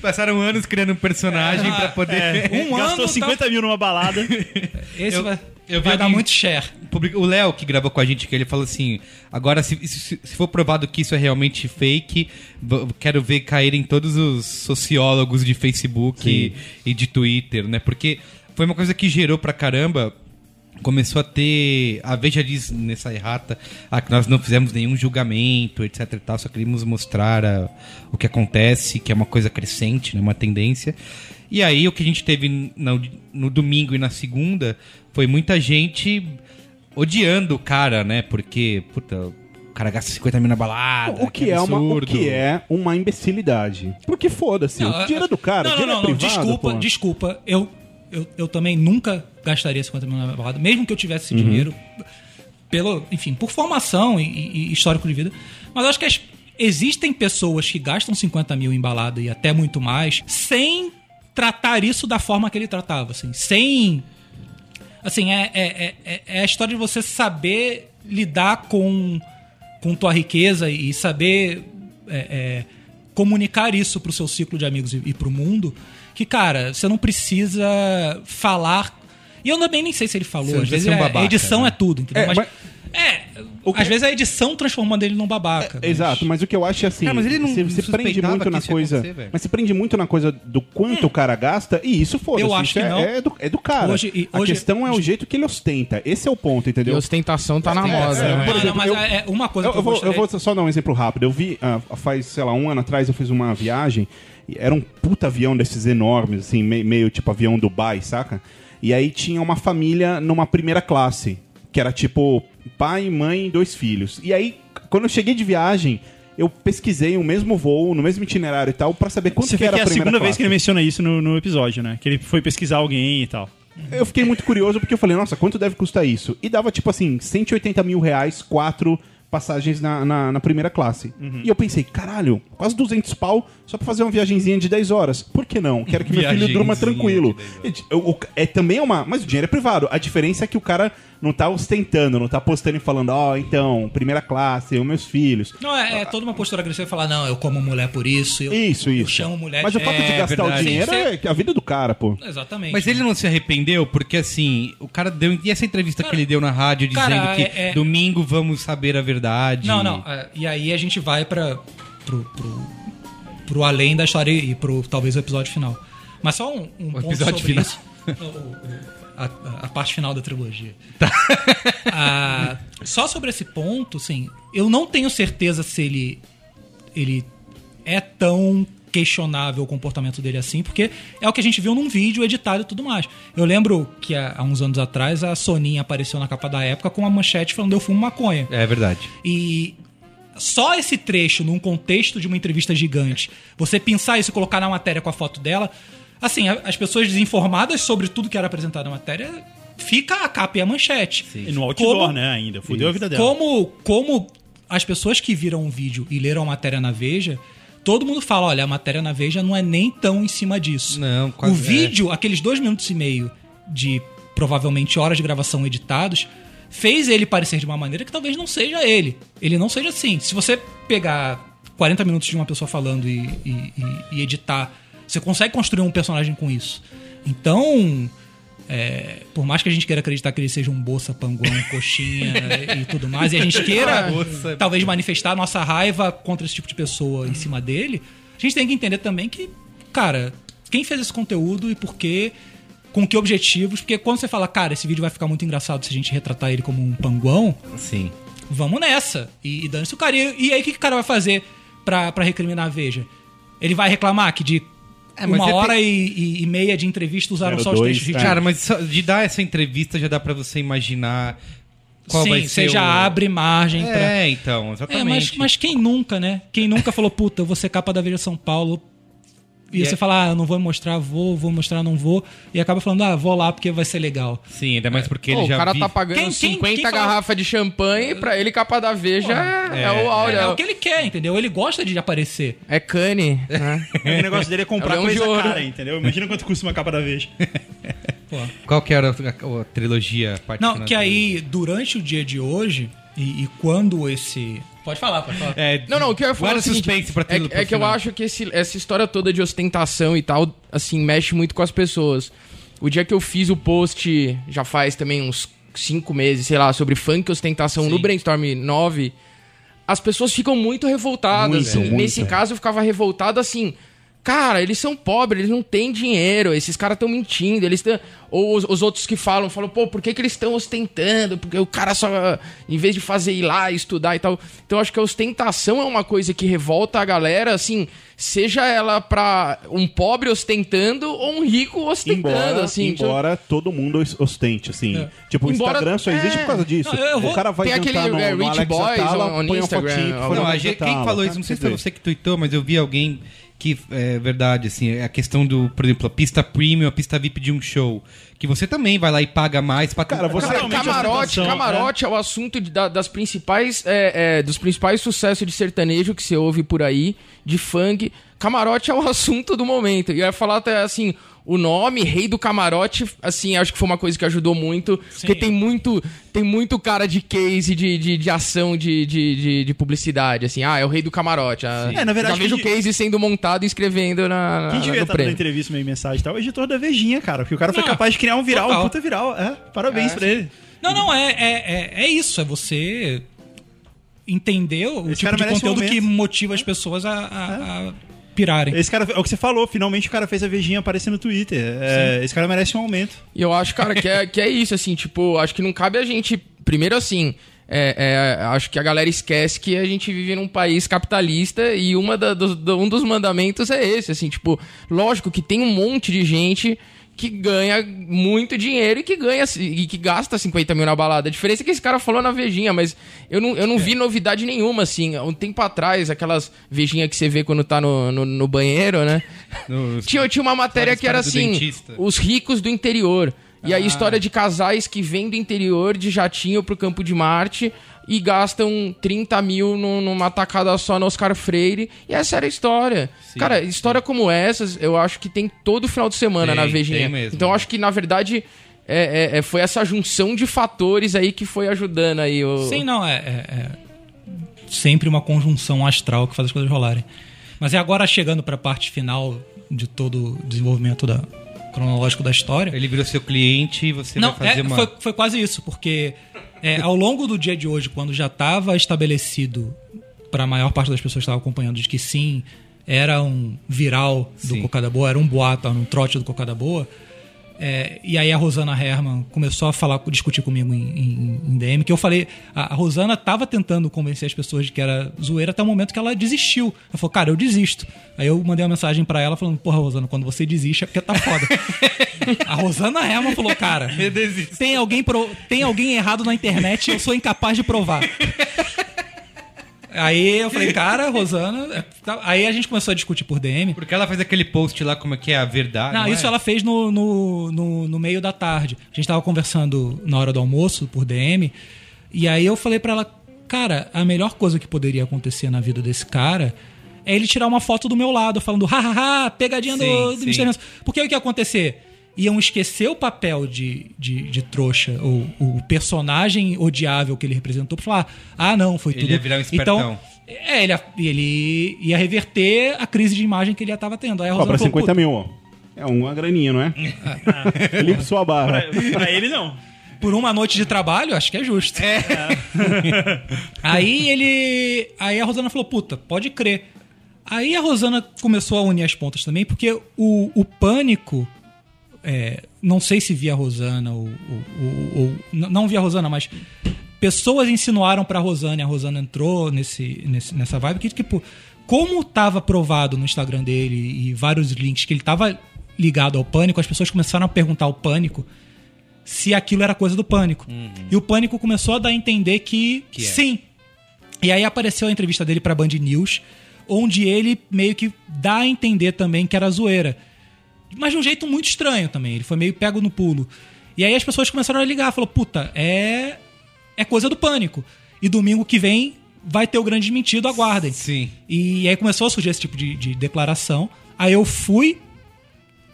Passaram anos criando um personagem pra poder. Um Gastou ano 50 mil numa balada. Esse Eu- vai, eu vi vai dar muito share. Public- O Léo que gravou com a gente, que ele falou assim: agora, se, se, se for provado que isso é realmente fake, quero ver caírem todos os sociólogos de Facebook e, e de Twitter, né? Porque foi uma coisa que gerou pra caramba. Começou a ter. A Veja diz nessa errata ah, que nós não fizemos nenhum julgamento, etc e tal, só queríamos mostrar ah, o que acontece, que é uma coisa crescente, né, uma tendência. E aí o que a gente teve no, no domingo e na segunda foi muita gente odiando o cara, né? Porque, puta, o cara gasta 50 mil na balada. O que, é uma, o que é uma imbecilidade. Porque foda-se, o dinheiro do cara, Não, não, dinheiro não, é não, privado, desculpa, pô. desculpa. Eu, eu, eu também nunca gastaria 50 mil na balada, mesmo que eu tivesse Uhum. esse dinheiro, pelo, enfim, por formação e, e- e histórico de vida. Mas acho que as- existem pessoas que gastam 50 mil em balada e até muito mais, sem tratar isso da forma que ele tratava, assim, sem assim, é, é, é, é a história de você saber lidar com, com tua riqueza e saber é, é, comunicar isso pro seu ciclo de amigos e, e pro mundo. Que, cara, você não precisa falar. E eu também nem sei se ele falou. Às vezes um é- babaca, a edição né? é tudo, entendeu? É, mas, mas- é, O que- às vezes a edição transformando ele num babaca. mas- Exato, mas o que eu acho é assim, Cara, mas ele não você, você prende muito na coisa, mas você prende muito na coisa do quanto o cara gasta e isso foda-se, Eu acho que é, não. é do, é do cara. Hoje- e a hoje- questão é o jeito que ele ostenta, esse é o ponto, E entendeu? ostentação tá na moda. é, né? por Não, exemplo, não, mas eu- é é uma coisa Eu, que eu vou, eu vou só dar um exemplo rápido. Eu vi, ah, faz, sei lá, um ano atrás eu fiz uma viagem. Era um puta avião desses enormes, assim, me- meio tipo avião Dubai, saca? E aí tinha uma família numa primeira classe, que era tipo pai, mãe e dois filhos. E aí, quando eu cheguei de viagem, eu pesquisei o mesmo voo, no mesmo itinerário e tal, pra saber quanto Você que era que é a a segunda classe. vez que ele menciona isso no, no episódio, né? Que ele foi pesquisar alguém e tal. Eu fiquei muito curioso porque eu falei, nossa, quanto deve custar isso? E dava tipo assim, 180 mil reais, quatro passagens na, na, na primeira classe. E eu pensei, caralho, quase 200 pau só pra fazer uma viagenzinha de 10 horas. Por que não? Quero que meu filho durma tranquilo. de 10 o- o- É também é uma. Mas o dinheiro é privado. A diferença é que o cara não tá ostentando, não tá postando e falando, ó, então, primeira classe, eu, meus filhos. Não, é, é toda uma postura agressiva falar, não, eu como mulher por isso, eu, Isso, eu isso. chamo mulher Mas de... o fato de É, gastar verdade. o dinheiro Sim, é a vida do cara, pô. Exatamente. Mas ele não se arrependeu, porque assim, o cara deu. E essa entrevista que ele deu na rádio dizendo cara, que é- é- domingo vamos saber a verdade. Não, não. é, e aí a gente vai para pro, pro, pro além da história e pro talvez o episódio final. Mas só um, um ponto episódio sobre final. isso. A, a parte final da trilogia. Tá. Ah, só sobre esse ponto, assim, eu não tenho certeza se ele ele é tão questionável o comportamento dele assim, porque é o que a gente viu num vídeo editado e tudo mais. Eu lembro que há, há uns anos atrás a Soninha apareceu na capa da época com uma manchete falando eu fumo maconha. É verdade. E só esse trecho, num contexto de uma entrevista gigante, você pensar isso e colocar na matéria com a foto dela, assim, as pessoas desinformadas sobre tudo que era apresentado na matéria fica a capa e a manchete. E no outdoor, Como- né, ainda. Fudeu a vida dela. Como, como as pessoas que viram o vídeo e leram a matéria na Veja, todo mundo fala: olha, a matéria na Veja não é nem tão em cima disso. Não, quase- O vídeo, aqueles dois minutos e meio de provavelmente horas de gravação editados, fez ele parecer de uma maneira que talvez não seja ele. Ele não seja assim. Se você pegar 40 minutos de uma pessoa falando e, e- e- e editar, você consegue construir um personagem com isso. Então. é, por mais que a gente queira acreditar que ele seja um bolsa, panguão, coxinha e tudo mais, e a gente queira talvez manifestar a nossa raiva contra esse tipo de pessoa em cima dele, a gente tem que entender também que, cara, quem fez esse conteúdo e por quê, com que objetivos, porque quando você fala, cara, esse vídeo vai ficar muito engraçado se a gente retratar ele como um panguão, Sim. vamos nessa. E, e dane-se o cara. E, e aí o que, que o cara vai fazer pra, pra recriminar a Veja? Ele vai reclamar que de É, uma é hora e, e- e meia de entrevista usaram Zero só os dois, textos é. ridículos. Cara, mas só de dar essa entrevista já dá pra você imaginar qual Sim, vai você ser já o... abre margem pra... É, então, É, exatamente. mas, mas quem nunca, né? Quem nunca falou, puta, eu vou ser capa da Veja São Paulo. E E você é- fala, ah, eu não vou mostrar, vou, vou mostrar, não vou. E acaba falando, ah, vou lá porque vai ser legal. Sim, ainda mais porque Pô, ele o já cara vi- tá pagando Quem- quem- 50 quem fala- garrafas de champanhe pra ele capa da Veja é, É, é o áudio. É, É, o que ele quer, entendeu? Ele gosta de aparecer. é cane, né? O negócio dele é comprar É o coisa cara, entendeu? Imagina quanto custa uma capa da Veja. Qual que era a, a- a trilogia? Não, que aí, durante o dia de hoje, e, e quando esse... Pode falar, pode falar. É, Não, não, o que eu ia falar é o seguinte, suspense pra é, é que eu acho que esse- essa história toda de ostentação e tal, assim, mexe muito com as pessoas. O dia que eu fiz o post, já faz também uns cinco meses, sei lá, sobre funk e ostentação no Brainstorm 9, as pessoas ficam muito revoltadas. Muito, E muito. Nesse caso, eu ficava revoltado assim. Cara, eles são pobres, eles não têm dinheiro, esses caras estão mentindo, eles tão... Ou os, os outros que falam, falam, pô, por que, que eles estão ostentando? Porque o cara só, em vez de fazer ir lá estudar e tal. Então, eu acho que a ostentação é uma coisa que revolta a galera, assim, seja ela pra um pobre ostentando ou um rico ostentando, Embora, assim. tipo- embora todo mundo os- ostente, assim. Tipo, o Embora- Instagram só existe é. por causa disso. Não, eu vou- O cara vai Tem jantar aquele, no, é, no Rich Alex Boys Atala, on- Instagram, fotinho Não, no a Alex gente, quem Atala, falou cara, isso, não sei se foi você que tweetou, mas eu vi alguém que é verdade, assim, a questão do, por exemplo, a pista premium, a pista VIP de um show, que você também vai lá e paga mais pra Cara, você- Cara, Totalmente camarote, camarote é o assunto de- da- das principais, é, é, dos principais sucessos de sertanejo que você ouve por aí, de funk. Camarote é o assunto do momento. E eu ia falar até assim, o nome Rei do Camarote, assim, acho que foi uma coisa que ajudou muito, porque tem muito, tem muito cara de case de, de, de ação de, de, de, de publicidade, assim, ah, é o Rei do Camarote. Ah, É, na verdade, já vejo o case sendo montado e escrevendo na, Quem na, devia no estar dando prêmio. entrevista, meio mensagem e tal, é o editor da Vejinha, cara. Porque o cara foi Não, capaz de criar um viral, total. um puta viral. É, parabéns pra ele. Não, não, é, é, é, é isso. É você entender o Esse tipo cara de merece um conteúdo que motiva as pessoas a, a- a pirarem. Esse cara, é o que você falou, finalmente o cara fez a Vejinha aparecer no Twitter. É, esse cara merece um aumento. E eu acho, cara, que é, que é isso, assim, tipo, acho que não cabe a gente. Primeiro, assim, é, é, acho que a galera esquece que a gente vive num país capitalista e uma da- dos- do- um dos mandamentos é esse, assim, tipo, lógico que tem um monte de gente que ganha muito dinheiro e que ganha e que gasta 50 mil na balada. A diferença é que esse cara falou na Vejinha, mas eu não, eu não vi novidade nenhuma, assim. Um tempo atrás, aquelas Vejinha que você vê quando tá no, no, no banheiro, né? Tinha, tinha uma matéria que era assim: dentista. os ricos do interior. E Ah. aí, história de casais que vêm do interior de jatinho pro campo de Marte e gastam 30 mil num- numa tacada só no Oscar Freire. E essa era a história. Sim, Cara, história como essas, eu acho que tem todo final de semana Tem, na Vejinha. mesmo. Então, eu acho que, na verdade, é, é- é- foi essa junção de fatores aí que foi ajudando aí o. Sim, não, é, é- é sempre uma conjunção astral que faz as coisas rolarem. Mas é agora chegando para a parte final de todo o desenvolvimento da, cronológico da história. Ele virou seu cliente e você Não, vai fazer é, uma... foi, foi quase isso, porque é, ao longo do dia de hoje, quando já estava estabelecido para a maior parte das pessoas que estavam acompanhando de que sim, era um viral do Sim. Cocada Boa, era um boato, era um trote do Cocada Boa. É, e aí a Rosana Herman começou a falar, discutir comigo em, em- em DM, que eu falei, a, a Rosana tava tentando convencer as pessoas de que era zoeira até o momento que ela desistiu. Ela falou, cara, eu desisto. Aí eu mandei uma mensagem para ela falando, porra, Rosana, quando você desiste é porque tá foda. a Rosana Herman falou, cara, tem alguém, pro- tem alguém errado na internet e eu sou incapaz de provar. Aí eu falei, cara, Rosana. é, tá- Aí a gente começou a discutir por DM. Porque ela fez aquele post lá, como é que é a verdade. Não, não isso é? ela fez no, no, no, no meio da tarde. A gente tava conversando na hora do almoço por DM. E aí eu falei pra ela, cara, a melhor coisa que poderia acontecer na vida desse cara é ele tirar uma foto do meu lado, falando, hahaha, pegadinha do, Sim, do sim. Mr. Nelson. Porque aí o que ia acontecer? Iam esquecer o papel de, de, de trouxa, o, o personagem odiável que ele representou, pra falar, ah, não, foi Ele tudo. ia virar um espertão. Então, é, ele ia, ele ia reverter a crise de imagem que ele já tava tendo. Aí a Ó, pra falou, 50 mil, ó. É uma graninha, não é? Limpa sua barra. Pra, pra ele, não. por uma noite de trabalho, acho que é justo. aí ele. Aí a Rosana falou, puta, pode crer. Aí a Rosana começou a unir as pontas também, porque o, o pânico. É, não sei se via Rosana ou, ou- ou- ou- Não via Rosana, mas. Pessoas insinuaram pra Rosana e a Rosana entrou nesse, nesse- nessa vibe que, tipo, como tava provado no Instagram dele e vários links que ele tava ligado ao pânico, as pessoas começaram a perguntar ao pânico se aquilo era coisa do pânico. E o pânico começou a dar a entender que, Que é. sim. E aí apareceu a entrevista dele pra Band News, onde ele meio que dá a entender também que era zoeira. Mas de um jeito muito estranho também. Ele foi meio pego no pulo. E aí as pessoas começaram a ligar, falou: "Puta, é é coisa do pânico. E domingo que vem vai ter o grande desmentido, aguardem". Sim. E aí começou a surgir esse tipo de, de declaração. Aí eu fui,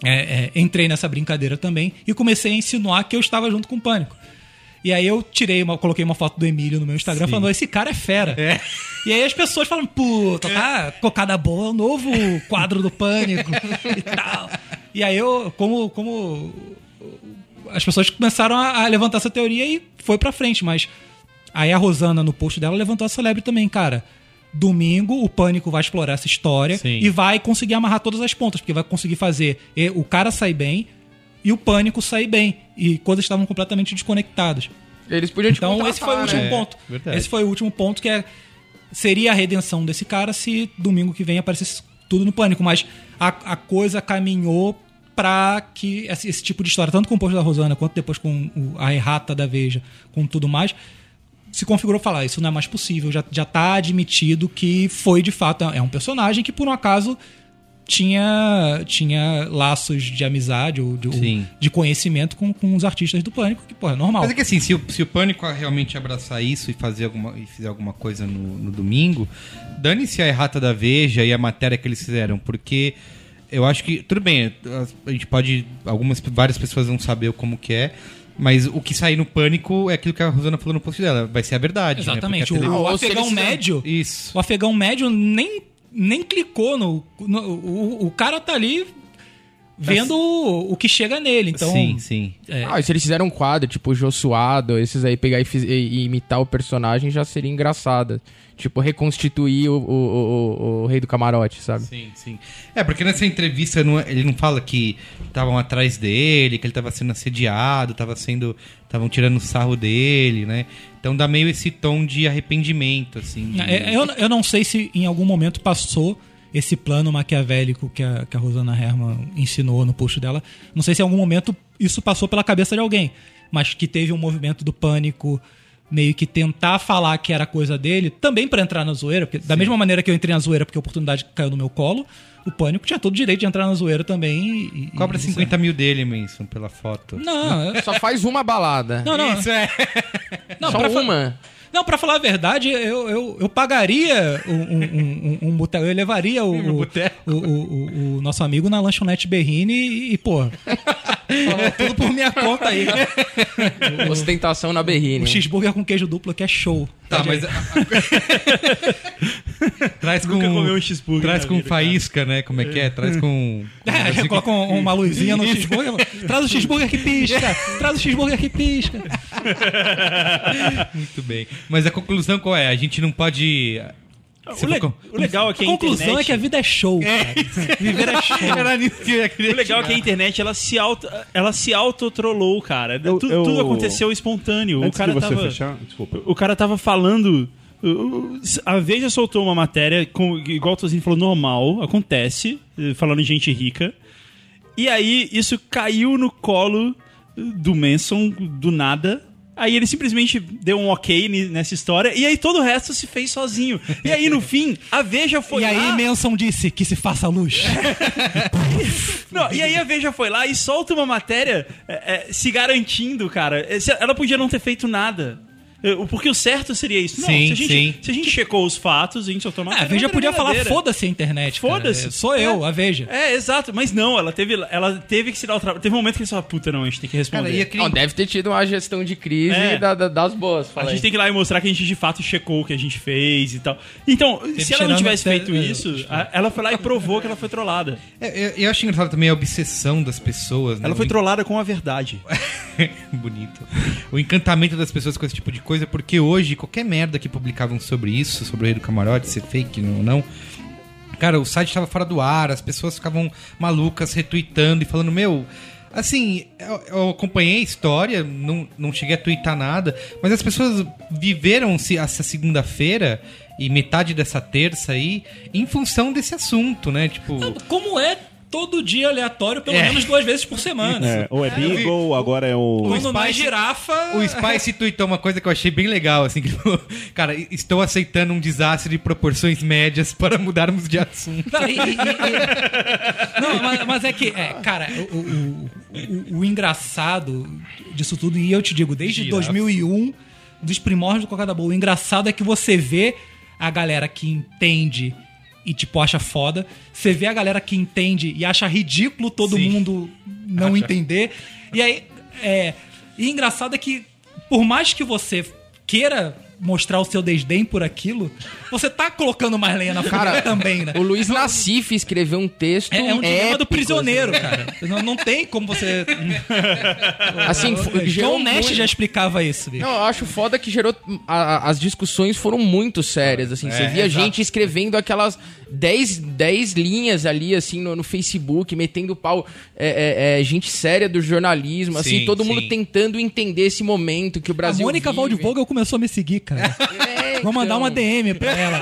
é, é, entrei nessa brincadeira também e comecei a insinuar que eu estava junto com o Pânico. E aí eu tirei uma, coloquei uma foto do Emílio no meu Instagram Sim. falando, esse cara é fera. E aí as pessoas falam, puta, tá, cocada boa, é o novo quadro do Pânico e tal. E aí eu, como, como as pessoas começaram a, a levantar essa teoria e foi pra frente, mas aí a Rosana no post dela levantou essa lebre também, cara. Domingo o Pânico vai explorar essa história Sim. e vai conseguir amarrar todas as pontas, porque vai conseguir fazer e- o cara sair bem e o Pânico sair bem. E coisas estavam completamente desconectadas. Eles podiam te Então esse foi o último né? ponto. verdade. Esse foi o último ponto que é seria a redenção desse cara se domingo que vem aparecesse tudo no pânico, mas a, a coisa caminhou pra que esse, esse tipo de história, tanto com o post da Rosana quanto depois com o- a errata da Veja, com tudo mais, se configurou falar, isso não é mais possível, já, já tá admitido que foi de fato, é um personagem que por um acaso tinha, tinha laços de amizade ou de, ou de conhecimento com, com os artistas do Pânico, que, pô, é normal. Mas é que assim, se o, se o Pânico realmente abraçar isso e fazer alguma, e fizer alguma coisa no, no domingo, dane-se a errata da Veja e a matéria que eles fizeram, porque eu acho que, tudo bem, a, a gente pode, algumas, várias pessoas vão saber como que é, mas o que sair no Pânico é aquilo que a Rosana falou no post dela, vai ser a verdade. né? Exatamente. A o, tele- o Ou se afegão médio. Isso. O afegão médio nem, nem clicou no. no- o, o cara tá ali vendo o, o que chega nele. Então. sim, sim. é, Ah, e se eles fizeram um quadro, tipo, Jô Suado, esses aí, pegar e, fiz- e- e imitar o personagem, já seria engraçado. Tipo, reconstituir o, o, o- o rei do camarote, sabe? Sim, sim. É, porque nessa entrevista não- ele não fala que estavam atrás dele, que ele estava sendo assediado, estava sendo. estavam tirando sarro dele, né? Então dá meio esse tom de arrependimento, assim. de- é, eu, eu não sei se em algum momento passou esse plano maquiavélico que a, que a Rosana Herman ensinou no post dela. Não sei se em algum momento isso passou pela cabeça de alguém, mas que teve um movimento do pânico meio que tentar falar que era coisa dele, também pra entrar na zoeira, porque da mesma maneira que eu entrei na zoeira porque a oportunidade caiu no meu colo, o pânico tinha todo o direito de entrar na zoeira também. E, Cobra e- 50 mil dele, Manson, pela foto. Não, eu- Só faz uma balada. não, não. Isso é. não Só fa- uma. Não, pra falar a verdade, eu, eu, eu pagaria um, um, um, um boteco. Eu levaria o, o, o, o- o nosso amigo na lanchonete Berrine e, e, pô, tudo por minha conta aí. Ostentação na berrine. O cheeseburger com queijo duplo que é show. Tá, Pede mas. traz com. Nunca comeu um cheeseburger Traz com vida, cara. faísca, né? Como é que é? Traz com. É, já coloca um- uma luzinha no cheeseburger. Traz o cheeseburger que pisca! Traz o cheeseburger que pisca! Muito bem. Mas a conclusão qual é? A gente não pode. Se O, le- for- o legal é que A a conclusão internet... é que a vida é show, cara. Viver é show. Era nisso que eu O legal é que a internet, ela se auto, ela se autotrollou, cara. Eu- Tu- eu- Tudo aconteceu espontâneo. Antes o cara de você tava, fechar, desculpa. o cara tava falando. A Veja soltou uma matéria, com, igual o Tozinho falou, normal, acontece, falando de gente rica. E aí, isso caiu no colo do Manson, do nada. Aí ele simplesmente deu um ok nessa história, e aí todo o resto se fez sozinho. E aí, no fim, a Veja foi E aí lá... Manson disse que se faça luz. Não, e aí a Veja foi lá e solta uma matéria é, é, se garantindo, cara. Ela podia não ter feito nada. É, o- Porque o certo seria isso. Não, Sim, se, a gente, sim. se a gente checou os fatos, a gente soltou uma Ah, a. Veja podia falar, foda-se a internet. Foda-se. É, Sou eu, a Veja. É, exato. Mas não, ela teve, ela teve que se dar o trabalho. Teve um momento que ele falou, puta, não, a gente tem que responder. Cara, aquele... Não, deve ter tido uma gestão de crise É. da- da- das boas. A fala aí. gente tem que ir lá e mostrar que a gente de fato checou o que a gente fez e tal. Então, se ela não tivesse feito isso, a- ela foi lá e provou que ela foi trollada. É, eu, eu acho engraçado também a obsessão das pessoas. né? Ela foi trollada com a verdade. Bonito. O encantamento das pessoas com esse tipo de coisa, porque hoje, qualquer merda que publicavam sobre isso, sobre o Rei do Camarote, ser fake ou não, cara, o site tava fora do ar, as pessoas ficavam malucas, retweetando e falando, meu. Assim, eu, eu acompanhei a história, não, não cheguei a twittar nada, mas as pessoas viveram-se essa segunda-feira e metade dessa terça aí em função desse assunto, né? Tipo. Como é todo dia aleatório, pelo É. menos duas vezes por semana. É, ou é Beagle, agora é o. Quando não é Spice- girafa. O Spice tweetou uma coisa que eu achei bem legal, assim, que cara, estou aceitando um desastre de proporções médias para mudarmos de assunto. Não, e- e- e- Não, mas, mas é que, é, cara, o, o- o- o engraçado disso tudo, e eu te digo, desde Girafa. 2001, dos primórdios do Cocada Boa, o engraçado é que você vê a galera que entende e, tipo, acha foda, você vê a galera que entende e acha ridículo todo Sim. mundo não entender, e aí, é... E engraçado é que, por mais que você queira mostrar o seu desdém por aquilo, você tá colocando mais lenha na fogueira Cara, também, né? O Luiz Nassif escreveu um texto. É, é um dilema do prisioneiro, assim. cara. Não, não tem como você. Assim, John Nash muito- já explicava isso, bicho. Não, eu acho foda que gerou. a- a- as discussões foram muito sérias, assim. você via gente escrevendo aquelas 10, 10 linhas ali, assim, no, no Facebook, metendo pau. é, é, é, gente séria do jornalismo, assim, Sim, todo mundo sim. tentando entender esse momento que o a Brasil. Mônica vive. Waldvogel começou a me seguir, cara. É, Vou mandar uma DM pra ela.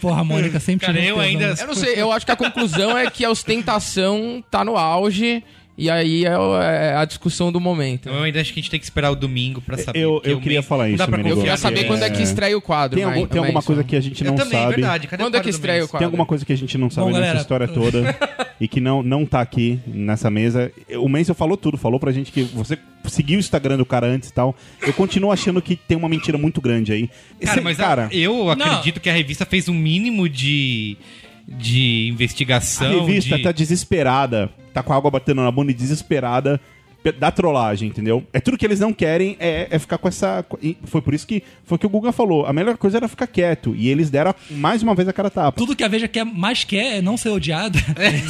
Porra, a Mônica sempre Cara, tirou eu ainda- Eu não sei, eu acho que a conclusão é que a ostentação tá no auge. E aí é, o- é a discussão do momento. Então eu ainda acho que a gente tem que esperar o domingo pra saber. Eu- porque eu o queria mês- falar não isso, dá pra Merigo. Eu confiar queria saber É. quando é que estreia o quadro. Tem, algum- mas- tem alguma coisa que a gente Eu não também, sabe. verdade. Cadê Quando o é que estreia o quadro? Tem alguma coisa que a gente não sabe Bom, nessa galera, história toda e que não, não tá aqui nessa mesa. O Menzel falou tudo, falou pra gente que você seguiu o Instagram do cara antes e tal. Eu continuo achando que tem uma mentira muito grande aí. Cara, Esse- mas a- cara, eu acredito que a revista fez um mínimo de, de a investigação. revista de... tá desesperada, tá com a água batendo na bunda e desesperada pe- da trollagem, entendeu? É tudo que eles não querem é, é ficar com essa. e Foi por isso que foi o que o Guga falou. A melhor coisa era ficar quieto. E eles deram mais uma vez a cara tapa. Tudo que a Veja quer, mais quer é não ser odiada.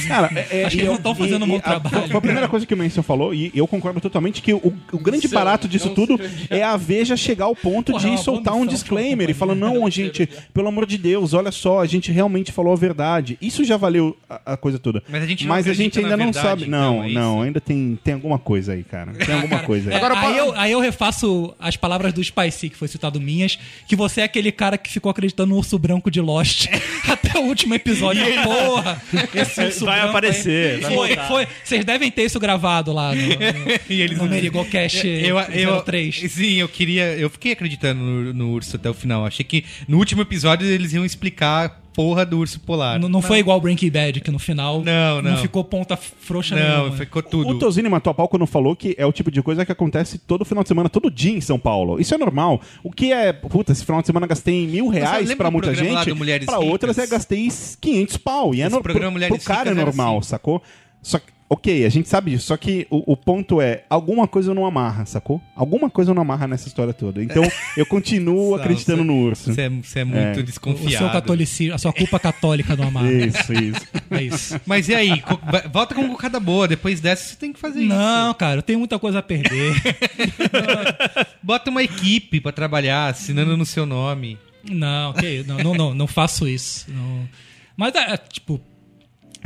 Cara, é, é, Acho que e não eu- tão fazendo um bom e a- trabalho. Foi a primeira coisa que o Manson falou, e eu concordo totalmente que o, o grande barato disso tudo é a Veja chegar ao ponto Porra, é de soltar um disclaimer e falar: não, gente, pelo amor de Deus, olha só, a gente realmente falou a verdade. Isso já valeu a, a coisa toda. Mas a gente não Mas a gente ainda na não verdade, sabe. então, não, é não, isso? ainda tem, tem alguma coisa aí, cara. Tem alguma coisa aí. É, Agora, aí, eu, aí eu refaço as palavras do Spicy, que foi citado minhas, que você é aquele cara que ficou acreditando no urso branco de Lost até o último episódio. Porra! Esse urso Vai branco aparecer, aí- vai Foi, voltar. foi. Vocês devem ter isso gravado lá no, no, E eles no Merigocast eu, eu, 03. Sim, eu queria. Eu fiquei acreditando no, no urso até o final. Achei que no último episódio eles iam explicar porra do urso polar. Não, não foi igual Breaking Bad, que no final Não, não. ficou ponta frouxa Não, nenhuma. ficou O tudo. Tozini matou a pau quando falou que é o tipo de coisa que acontece todo final de semana, todo dia em São Paulo. Isso é normal. O que é, puta, esse final de semana gastei mil reais do muita gente, pra outras é gastei 500 pau. E é Esse no, programa pro, Mulheres pro cara é normal, assim. sacou? Só que, ok, a gente sabe disso, só que o, o ponto é, alguma coisa não amarra, sacou? Alguma coisa não amarra nessa história toda. Então, eu continuo acreditando no urso. Você é, você é muito É. O desconfiado. seu catolicismo, a sua culpa católica do amar. Isso, isso. É isso. Mas e aí? Volta com cocada boa. Depois dessa você tem que fazer Não, isso. cara, eu tenho muita coisa a perder. Bota uma equipe pra trabalhar, assinando no seu nome. Não, ok, não, não, não, não faço isso. não. Mas, é, tipo,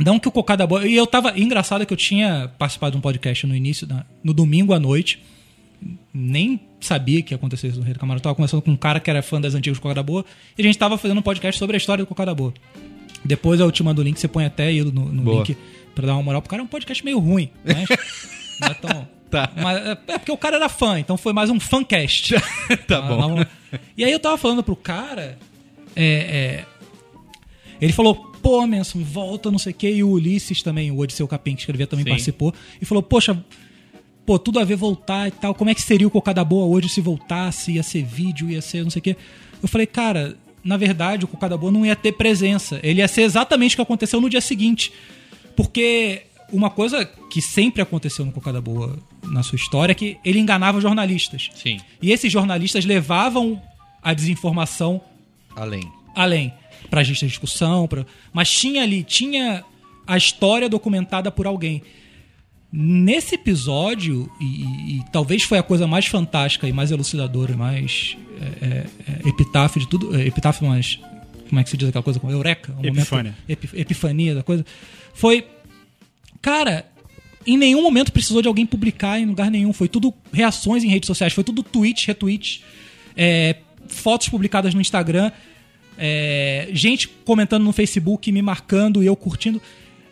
não que o Cocada Boa. E eu tava. Engraçado que eu tinha participado de um podcast no início, no domingo à noite. Nem sabia que ia acontecer isso no Rei do Camarão. Eu tava conversando com um cara que era fã das antigas do Cocada Boa. E a gente tava fazendo um podcast sobre a história do Cocada Boa. Depois eu te mando o link, você põe até ele no, no link pra dar uma moral pro cara. É um podcast meio ruim, mas não é tão, Tá. Mas, é é porque o cara era fã, então foi mais um fancast. Tá Ah, bom. E aí eu tava falando pro cara. é, é, ele falou, pô, Manson, volta, não sei o quê. E o Ulisses também, o Odisseu Capim, que escrevia, também Sim. participou. E falou, poxa, pô, tudo a ver voltar e tal. Como é que seria o Cocada Boa hoje se voltasse? Ia ser vídeo, ia ser não sei o quê. Eu falei, cara, na verdade, o Cocada Boa não ia ter presença. Ele ia ser exatamente o que aconteceu no dia seguinte. Porque uma coisa que sempre aconteceu no Cocada Boa na sua história é que ele enganava jornalistas. Sim. E esses jornalistas levavam a desinformação Além. além para a de discussão, pra... mas tinha ali, tinha a história documentada por alguém. Nesse episódio, e, e- talvez foi a coisa mais fantástica e mais elucidadora, e mais é, é, é, epitáfio de tudo, é, epitáfio, mas como é que se diz aquela coisa? com Eureka? Um Epifânia. Momento, epi- epifania da coisa. Foi, cara, em nenhum momento precisou de alguém publicar em lugar nenhum. Foi tudo reações em redes sociais, foi tudo tweet, retweet, é, fotos publicadas no Instagram, é, gente comentando no Facebook, me marcando e eu curtindo.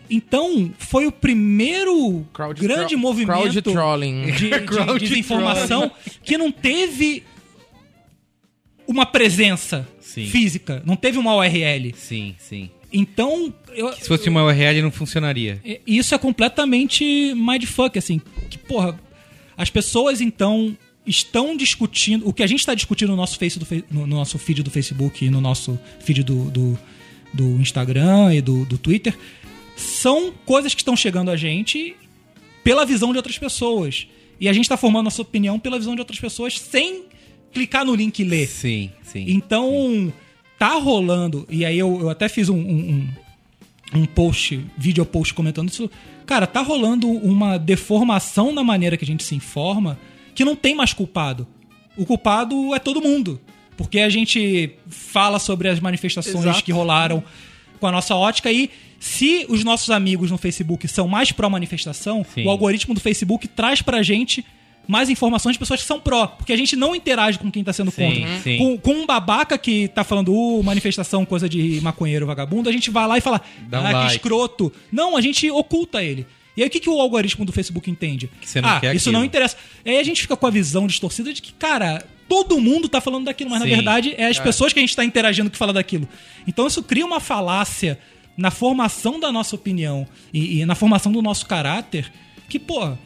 Então, foi o primeiro Crowd grande tro- movimento crowd trolling. de, de Crowd desinformação que não teve uma presença Sim. física, não teve uma URL. Sim, sim. Então, eu, Se fosse uma URL não funcionaria. e- Isso é completamente mindfuck, assim. Que, porra, as pessoas então estão discutindo. O que a gente está discutindo no nosso, face do, no, no nosso feed do Facebook e no nosso feed do, do, do Instagram e do, do Twitter são coisas que estão chegando a gente pela visão de outras pessoas. E a gente está formando nossa opinião pela visão de outras pessoas sem clicar no link e ler. Sim, sim. Então, tá rolando. E aí eu, eu até fiz um, um, um- um post, vídeo post comentando isso. Cara, tá rolando uma deformação na maneira que a gente se informa que não tem mais culpado. O culpado é todo mundo. Porque a gente fala sobre as manifestações Exato. que rolaram com a nossa ótica e se os nossos amigos no Facebook são mais pró-manifestação, o algoritmo do Facebook traz pra gente mais informações de pessoas que são pró. Porque a gente não interage com quem tá sendo Sim, contra. sim. Com, com um babaca que tá falando uh, manifestação, coisa de maconheiro, vagabundo, a gente vai lá e fala, Dá um ah, like. que escroto. Não, a gente oculta ele. E aí o que, que o algoritmo do Facebook entende? Que você não ah, isso aquilo. não interessa. E aí a gente fica com a visão distorcida de que, cara, todo mundo tá falando daquilo, mas Sim. na verdade é as pessoas que a gente tá interagindo que falam daquilo. Então isso cria uma falácia na formação da nossa opinião e, e na formação do nosso caráter que, pô,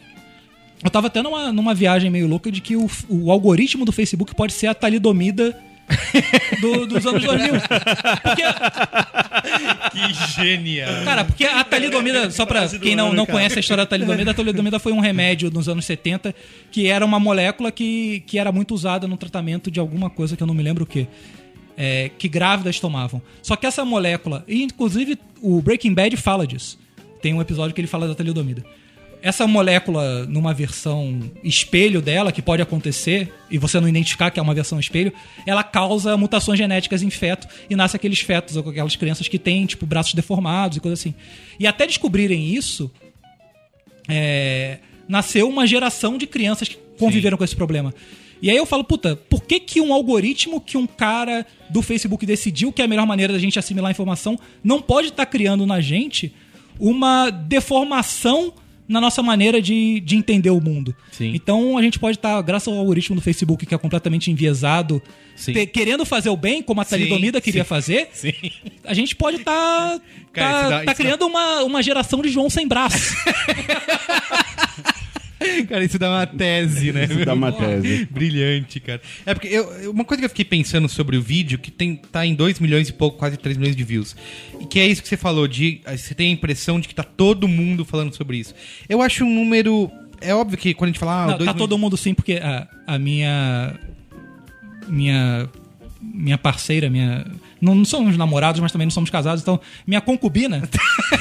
eu tava até numa, numa viagem meio louca de que o, o algoritmo do Facebook pode ser a talidomida do- dos anos 2000. Porque, Que genial. cara, porque a talidomida, só pra quem não, não conhece a história da talidomida, a talidomida foi um remédio nos anos 70 que era uma molécula que, que era muito usada no tratamento de alguma coisa que eu não me lembro o que. É, que grávidas tomavam. Só que essa molécula, e inclusive o Breaking Bad fala disso. Tem um episódio que ele fala da talidomida. Essa molécula, numa versão espelho dela, que pode acontecer, e você não identificar que é uma versão espelho, ela causa mutações genéticas em feto e nasce aqueles fetos, ou aquelas crianças que têm, tipo, braços deformados e coisa assim. E até descobrirem isso, é, nasceu uma geração de crianças que conviveram com esse problema. E aí eu falo, puta, por que, que um algoritmo que um cara do Facebook decidiu que é a melhor maneira da gente assimilar a informação não pode estar criando na gente uma deformação na nossa maneira de, de entender o mundo? Sim. Então a gente pode estar, graças ao algoritmo do Facebook que é completamente enviesado, te- querendo fazer o bem, como a Talidomida queria sim. fazer, Sim. a gente pode estar dá- isso dá- criando uma, uma geração de João sem braço. Cara, isso dá uma tese, né? Isso dá uma tese. Brilhante, cara. É porque eu, uma coisa que eu fiquei pensando sobre o vídeo, que tem, tá em 2 milhões e pouco, quase 3 milhões de views. E que é isso que você falou, de você tem a impressão de que tá todo mundo falando sobre isso. Eu acho um número. É óbvio que quando a gente fala. Ah, Não, dois tá todo mundo sim, porque a, a minha. Minha. Minha parceira, minha. Não, não somos namorados, mas também não somos casados, então. Minha concubina,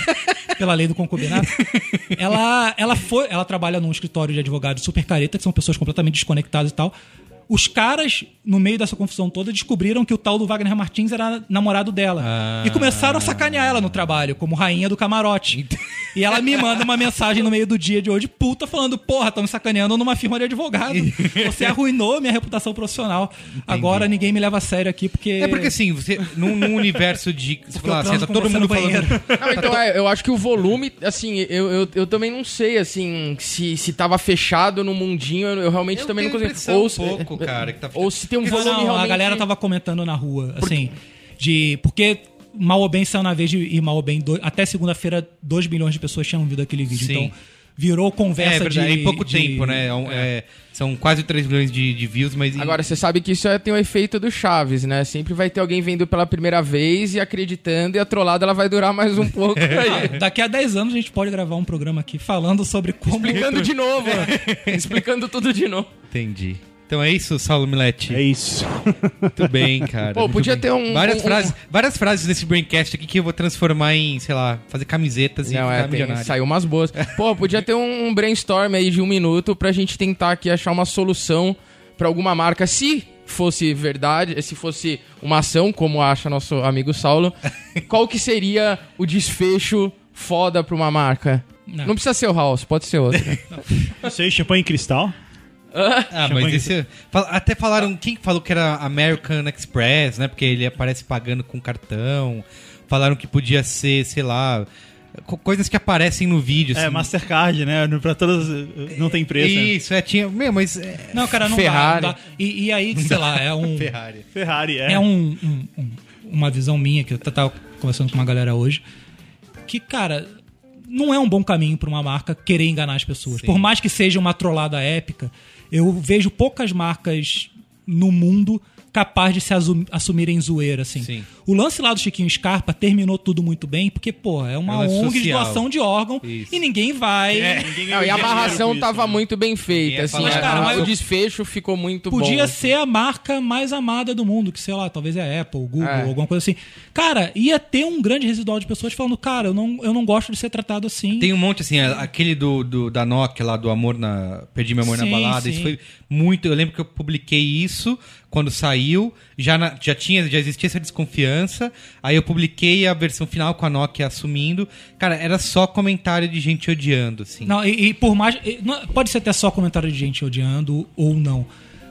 pela lei do concubinato, ela, ela foi. Ela trabalha num escritório de advogados super careta, que são pessoas completamente desconectadas e tal. Os caras, no meio dessa confusão toda, descobriram que o tal do Wagner Martins era namorado dela. Ah. E começaram a sacanear ela no trabalho, como rainha do camarote. E ela me manda uma mensagem no meio do dia de hoje, puta, falando, porra, estão me sacaneando numa firma de advogado. Você arruinou minha reputação profissional. Agora ninguém me leva a sério aqui porque. É porque assim, você, num, num universo de. Você fala, assim, tá todo mundo falando. Não, então é, eu acho que o volume, assim, eu, eu, eu também não sei, assim, se, se tava fechado no mundinho, eu, eu realmente Eu também não impressão Ou, um se- pouco, cara, que tá ou se tem um volume não, realmente... a galera tava comentando na rua, assim, de. Porque Mal ou Bem saiu na vez de, e Mal ou Bem, do- até segunda-feira, 2 milhões de pessoas tinham visto aquele vídeo. Sim. Então, virou É, conversa verdade, de. em pouco de- tempo, né? É um- é, são quase 3 milhões de, de views, mas. Agora, você sabe que isso é, tem o efeito do Chaves, né? Sempre vai ter alguém vendo pela primeira vez e acreditando, e a trollada ela vai durar mais um pouco aí. Daqui a 10 anos a gente pode gravar um programa aqui falando sobre como. Explicando de novo? Explicando tudo de novo. Entendi. Então é isso, Saulo Milete. É isso. Muito bem, cara. Pô, muito podia bem. ter um- Várias, um- frases, várias frases desse Braincast aqui que eu vou transformar em, sei lá, fazer camisetas e Não, ficar é, tem, saiu umas boas. Pô, podia ter um brainstorm aí de um minuto pra gente tentar aqui achar uma solução pra alguma marca, se fosse verdade, se fosse uma ação, como acha nosso amigo Saulo, qual que seria o desfecho foda pra uma marca? Não, Não. precisa ser o House, pode ser outro. Não sei, champanhe cristal? Ah, mas esse. fala- Até falaram. Quem falou que era American Express, né? Porque ele aparece pagando com cartão. Falaram que podia ser, sei lá. co- Coisas que aparecem no vídeo. É, assim. Mastercard, né? Pra todas. Não tem preço. né? Isso, é, tinha. Meu, mas. É... Não, cara, não Ferrari. dá. Não dá. E, e aí, sei lá, é um. Ferrari. Ferrari, é. É um, um- um- uma visão minha que eu tava conversando com uma galera hoje. Que, cara, não é um bom caminho pra uma marca querer enganar as pessoas. Sim. Por mais que seja uma trollada épica, eu vejo poucas marcas no mundo capaz de se assumirem zoeira, assim. Sim. O lance lá do Chiquinho Scarpa terminou tudo muito bem, porque, pô, é uma É ONG de social. doação de órgão Isso. e ninguém vai. Ninguém Não, e a com isso, tava né? muito bem feita, assim, fala a- nada, mas o desfecho ficou muito bom. Podia assim. ser a marca mais amada do mundo, que sei lá, talvez é a Apple, Google, É. alguma coisa assim. Cara, ia ter um grande residual de pessoas falando, cara, eu não, eu não gosto de ser tratado assim. Tem um monte, assim, aquele do, do- da Nokia lá, do Amor na. Perdi meu amor na Sim, balada. sim. Isso foi muito. Eu lembro que eu publiquei isso quando saiu. Já, na- já tinha, já existia essa desconfiança. Aí eu publiquei a versão final com a Nokia assumindo. Cara, era só comentário de gente odiando, assim. Não, e, e por mais. pode ser até só comentário de gente odiando ou não.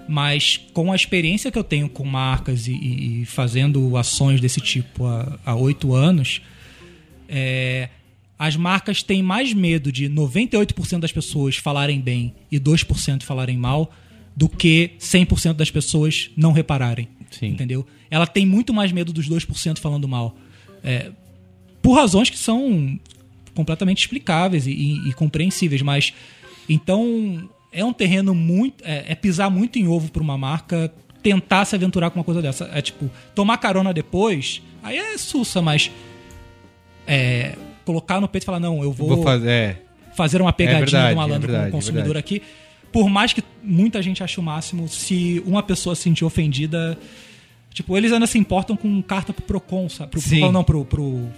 Mas com a experiência que eu tenho com marcas e, e- fazendo ações desse tipo há- há oito anos, é, as marcas têm mais medo de 98% das pessoas falarem bem e 2% falarem mal do que 100% das pessoas não repararem. Sim. Entendeu? Ela tem muito mais medo dos 2% falando mal. É, por razões que são completamente explicáveis e, e- e compreensíveis, mas então é um terreno muito é, é pisar muito em ovo para uma marca tentar se aventurar com uma coisa dessa. É tipo tomar carona depois, aí é sussa, mas é, colocar no peito e falar não, eu vou, Vou fazer. É. fazer uma pegadinha verdade, do malandro é verdade, com o consumidor é aqui. Por mais que muita gente ache o máximo, se uma pessoa se sentir ofendida, tipo, eles ainda se importam com carta pro Procon, sabe? Pro, Sim. Procon, não, pro, pro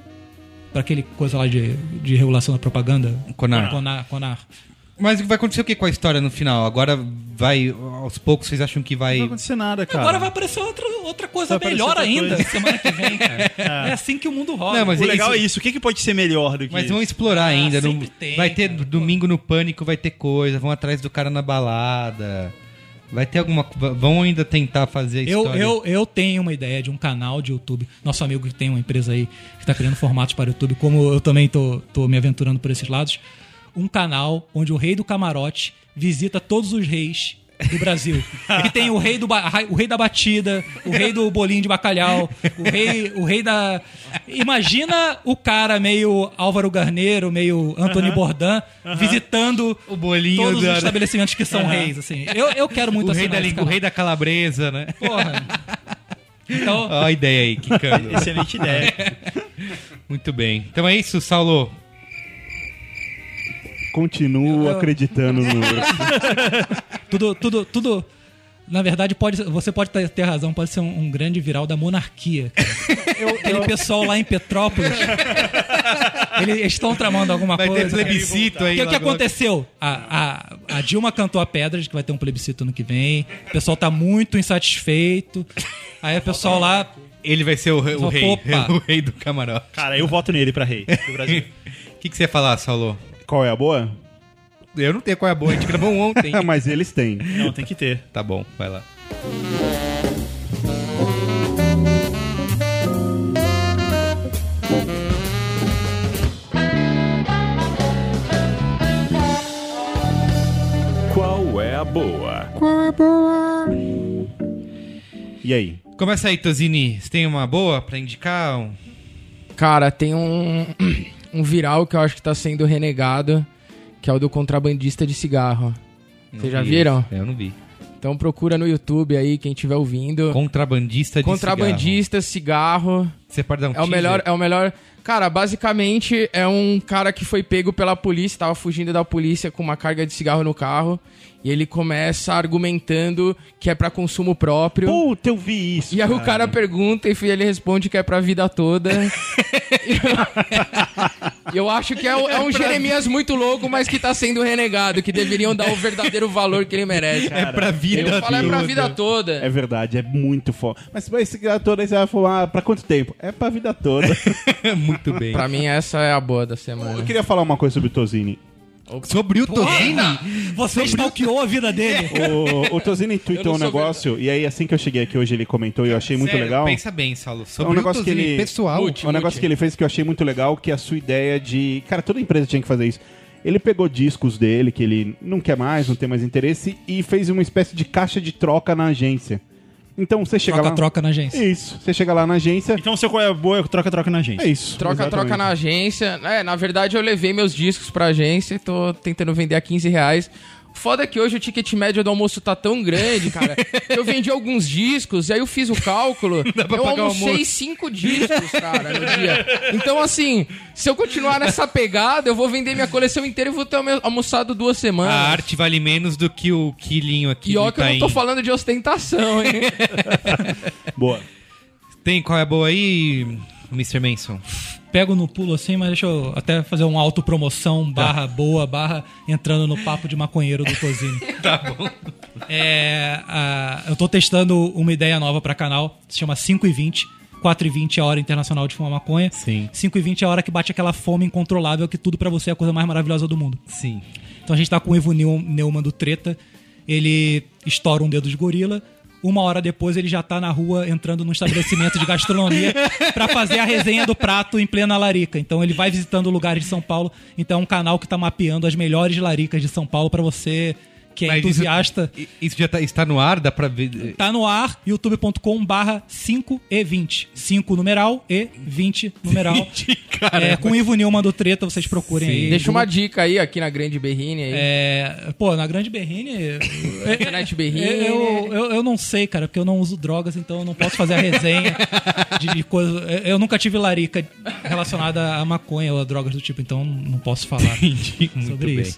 pra aquele coisa lá de, de regulação da propaganda. Conar. Conar. Conar. Mas vai acontecer o que com a história no final? Agora vai. Aos poucos vocês acham que vai. Não vai acontecer nada, cara. Agora vai aparecer outra, outra coisa Vai melhor outra ainda coisa. semana que vem, cara. é. assim que o mundo roda. Não, mas O é legal isso- é isso. O que, que pode ser melhor do que Mas isso? vão explorar ainda. não- sempre tem, vai ter cara. domingo no pânico, vai ter coisa. Vão atrás do cara na balada. Vai ter alguma. Vão ainda tentar fazer a Eu, história. eu, eu tenho uma ideia de um canal de YouTube. Nosso amigo que tem uma empresa aí que está criando formatos para o YouTube, como eu também tô, tô me aventurando por esses lados. Um canal onde o rei do camarote visita todos os reis do Brasil. que tem o rei, do, o rei da batida, o rei do bolinho de bacalhau, o rei, o rei da. Imagina o cara meio Álvaro Garneiro, meio Anthony Bourdain, visitando O bolinho todos os estabelecimentos que são reis. Assim. Eu, eu quero muito o rei, da, língua, o rei da calabresa, né? Porra. Então, Ó a ideia aí, Kikando. Excelente ideia. Muito bem. Então é isso, Saulo. Continuo acreditando no. tudo, tudo, tudo. Na verdade, pode, você pode ter, ter razão, pode ser um, um grande viral da monarquia. cara. Aquele pessoal lá em Petrópolis. eles estão tramando alguma Vai ter coisa. plebiscito aí. O que, que aconteceu? A, a, a Dilma cantou a pedra de que vai ter um plebiscito ano que vem. O pessoal tá muito insatisfeito. Aí o pessoal lá. Ele vai ser o, rei- o Só, rei, opa. o rei do camarote. Cara, eu voto nele pra rei do Brasil. O que, que você ia falar, Saulo? Qual é a boa? Eu não tenho qual é a boa, a gente gravou um ontem. Mas eles têm. Não, tem que ter. tá bom, vai lá. Qual é a boa? E aí? Começa aí, Tozini. Você tem uma boa pra indicar? Um- Cara, tem um, um viral que eu acho que tá sendo renegado, que é o do contrabandista de cigarro. Vocês já vi viram? esse. É, Eu não vi. Então procura no YouTube aí, quem estiver ouvindo. Contrabandista de Contrabandista, cigarro. cigarro. Você pode dar um É o melhor, é o melhor. Cara, basicamente é um cara que foi pego pela polícia, tava fugindo da polícia com uma carga de cigarro no carro. E ele começa argumentando que é pra consumo próprio. Puta, eu vi isso. E aí o cara pergunta e ele responde que é pra vida toda. E eu acho que é, um- é um Jeremias muito louco, mas que tá sendo renegado, que deveriam dar o verdadeiro valor que ele merece. É pra vida Eu falo é pra toda. vida toda. É verdade, é muito foda. Mas mas esse cara todo aí você vai falar, pra quanto tempo? É pra vida toda. Muito bem. Pra mim, essa é a boa da eu semana. queria falar uma coisa sobre o Tozini. Sobre o Tozini? Você stalkeou a vida dele. O, o Tozini tweetou um negócio, e aí assim que eu cheguei aqui hoje ele comentou e eu achei muito Sério, legal. Pensa bem, Saulo. É Sobre um negócio o que ele. pessoal. Multi. um negócio que ele fez que eu achei muito legal, que é a sua ideia de. Cara, toda empresa tinha que fazer isso. Ele pegou discos dele, que ele não quer mais, não tem mais interesse, e fez uma espécie de caixa de troca na agência. Então você chega lá. Troca-troca na agência. Isso. Você chega lá na agência. Então, seu qual é a boa, troca-troca na gente. É isso. Troca-troca exatamente. na agência. É, na verdade, eu levei meus discos pra agência e tô tentando vender a 15 reais. Foda é que hoje o ticket médio do almoço tá tão grande, cara. eu vendi alguns discos, e aí eu fiz o cálculo. eu almocei cinco discos, cara, no dia. Então, assim, se eu continuar nessa pegada, eu vou vender minha coleção inteira e vou ter almo- almoçado duas semanas. A arte vale menos do que o quilinho aqui E ó que eu não tô falando de ostentação, hein? Boa. Tem qual é a boa aí, Mr. Manson? Pego no pulo assim, mas deixa eu até fazer uma autopromoção, barra boa, barra entrando no papo de maconheiro do Tozini. Tá bom. É, a- eu tô testando uma ideia nova pra canal, se chama 5 e 20. 4 e 20 é a hora internacional de fumar maconha. Sim. 5 e 20 é a hora que bate aquela fome incontrolável que tudo pra você é a coisa mais maravilhosa do mundo. Sim. Então a gente tá com o Ivo Neu- Neumann do Treta. Ele estoura um dedo de gorila. Uma hora depois ele já tá na rua entrando num estabelecimento de gastronomia pra fazer a resenha do prato em plena larica. Então ele vai visitando lugares de São Paulo. Então é um canal que tá mapeando as melhores laricas de São Paulo pra você que é Mas isso- entusiasta. i- Isso, já tá- está no ar? Dá pra ver? Tá no ar, youtube.com barra 5 e 20. 5 numeral e 20 numeral. é, com o Ivo Nilman do Treta, vocês procurem aí. Deixa uma dica aí, aqui na Grande Berrine aí. É, pô, na Grande Berrine. Internet Berrine. Eu, eu, eu não sei, cara, porque eu não uso drogas, então eu não posso fazer a resenha de coisa. Eu nunca tive larica relacionada a maconha ou a drogas do tipo, então não posso falar Entendi. Muito sobre bem.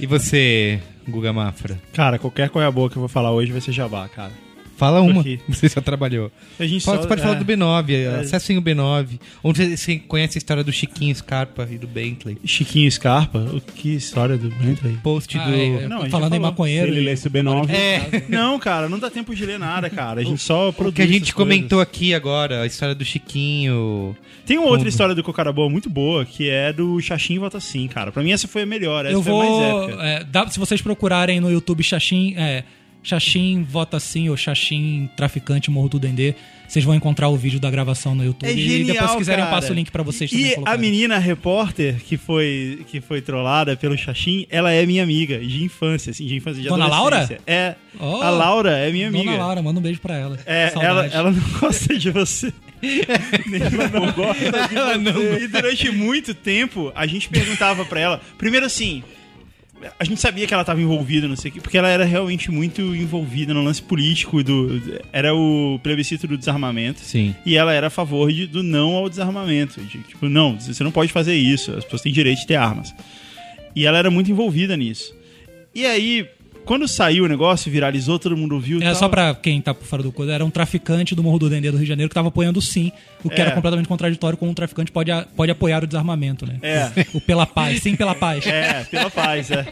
E você, Guga Mafra? Cara, qualquer qual é a boa que eu vou falar hoje vai ser jabá, cara. Fala uma. aqui. Você já trabalhou. A gente Pode, só- pode falar é. do B9. Acessem o B9. Onde você conhece a história do Chiquinho Scarpa e do Bentley. Chiquinho Scarpa? O que história do Bentley? Post Ah, do. é, Não, a gente falando em maconheiro. ele lesse o B9. É, Não, cara, não dá tempo de ler nada, cara. A gente só o produz que a gente comentou coisas. aqui agora, a história do Chiquinho. Tem uma outra história do Cocara Boa muito boa, que é do Xaxim Vota Sim, cara. Pra mim essa foi a melhor, essa Eu foi a mais vou. épica. é, dá- se vocês procurarem no YouTube Xaxim, é, Xaxim Vota Sim ou Xaxim Traficante Morro do Dendê, vocês vão encontrar o vídeo da gravação no YouTube. É e genial, depois, se quiserem, cara. eu passo o link pra vocês também E a menina repórter que foi, que foi trollada pelo Xaxim, ela é minha amiga de infância, assim, de infância de Dona adolescência. É. Oh. a Laura é minha amiga. Dona Laura, manda um beijo pra ela. É, ela, ela não gosta de você. ela não gosta de Ela não você. E durante muito tempo, a gente perguntava pra ela. Primeiro assim. A gente sabia que ela estava envolvida, não sei o quê, porque ela era realmente muito envolvida no lance político do. Era o plebiscito do desarmamento. Sim. E ela era a favor de- do não ao desarmamento. De, tipo, não, você não pode fazer isso, as pessoas têm direito de ter armas. E ela era muito envolvida nisso. E aí, quando saiu o negócio, viralizou, todo mundo ouviu. e É, só pra quem tá por fora do coisa, era um traficante do Morro do Dendê do Rio de Janeiro que tava apoiando o sim, o que É. era completamente contraditório com um traficante pode, a- pode apoiar o desarmamento, né? É. O pela paz, sim pela paz. É, pela paz, é.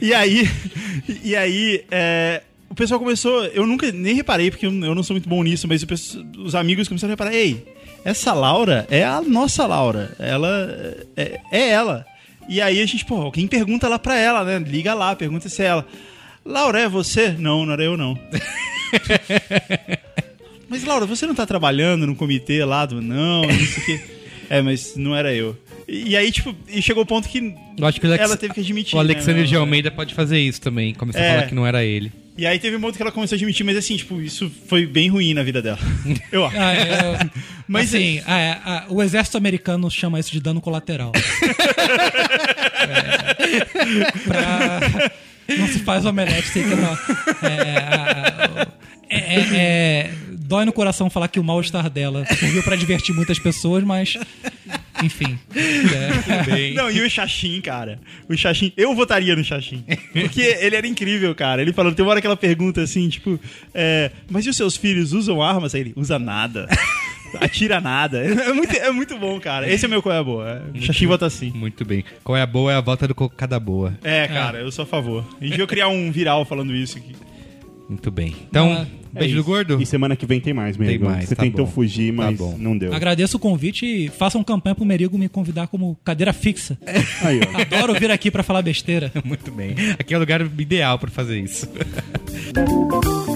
e aí, e aí é, o pessoal começou. Eu nunca nem reparei, porque eu, não sou muito bom nisso, mas o pessoal- os amigos começaram a reparar: ei, essa Laura é a nossa Laura. Ela é, é ela. E aí a gente, pô, alguém pergunta lá pra ela, né? Liga lá, pergunta se é ela. Laura, é você? Não, não era eu, não. mas, Laura, você não tá trabalhando no comitê lá do. Não, não sei o quê. É, mas não era eu. E, aí, tipo, e chegou o ponto que Eu acho que Alex- ela teve que admitir. O Alexandre né? de Almeida pode fazer isso também. Começar É. a falar que não era ele. E aí teve um ponto que ela começou a admitir, mas assim, tipo, isso foi bem ruim na vida dela. Eu acho. Ah, é, Mas mas assim, é, a- o exército americano chama isso de dano colateral. É, pra- não se faz omelete sem que não. É, a- é, é- é- dói no coração falar que o mal-estar dela serviu pra divertir muitas pessoas, mas. Enfim. É, Não, e o Xaxim, cara. O Xaxim, eu votaria no Xaxim. Porque ele era incrível, cara. Ele falando, tem uma hora que ela pergunta assim, tipo, é, mas e os seus filhos usam armas? Aí ele, usa nada. Atira nada. É muito, é muito bom, cara. Esse é meu qual é a boa. O Xaxim vota assim. Muito bem. Qual é a boa é a volta do cocada boa. É, cara, eu sou a favor. A gente criar um viral falando isso aqui. Muito bem. Então, Ah, beijo É do gordo? E semana que vem tem mais, Merigo. mais, Você tá tentou bom. fugir, Tá mas bom. não deu. agradeço o convite e façam campanha pro Merigo me convidar como cadeira fixa. Aí, ó. Adoro vir aqui pra falar besteira. Muito bem. Aqui é o lugar ideal pra fazer isso.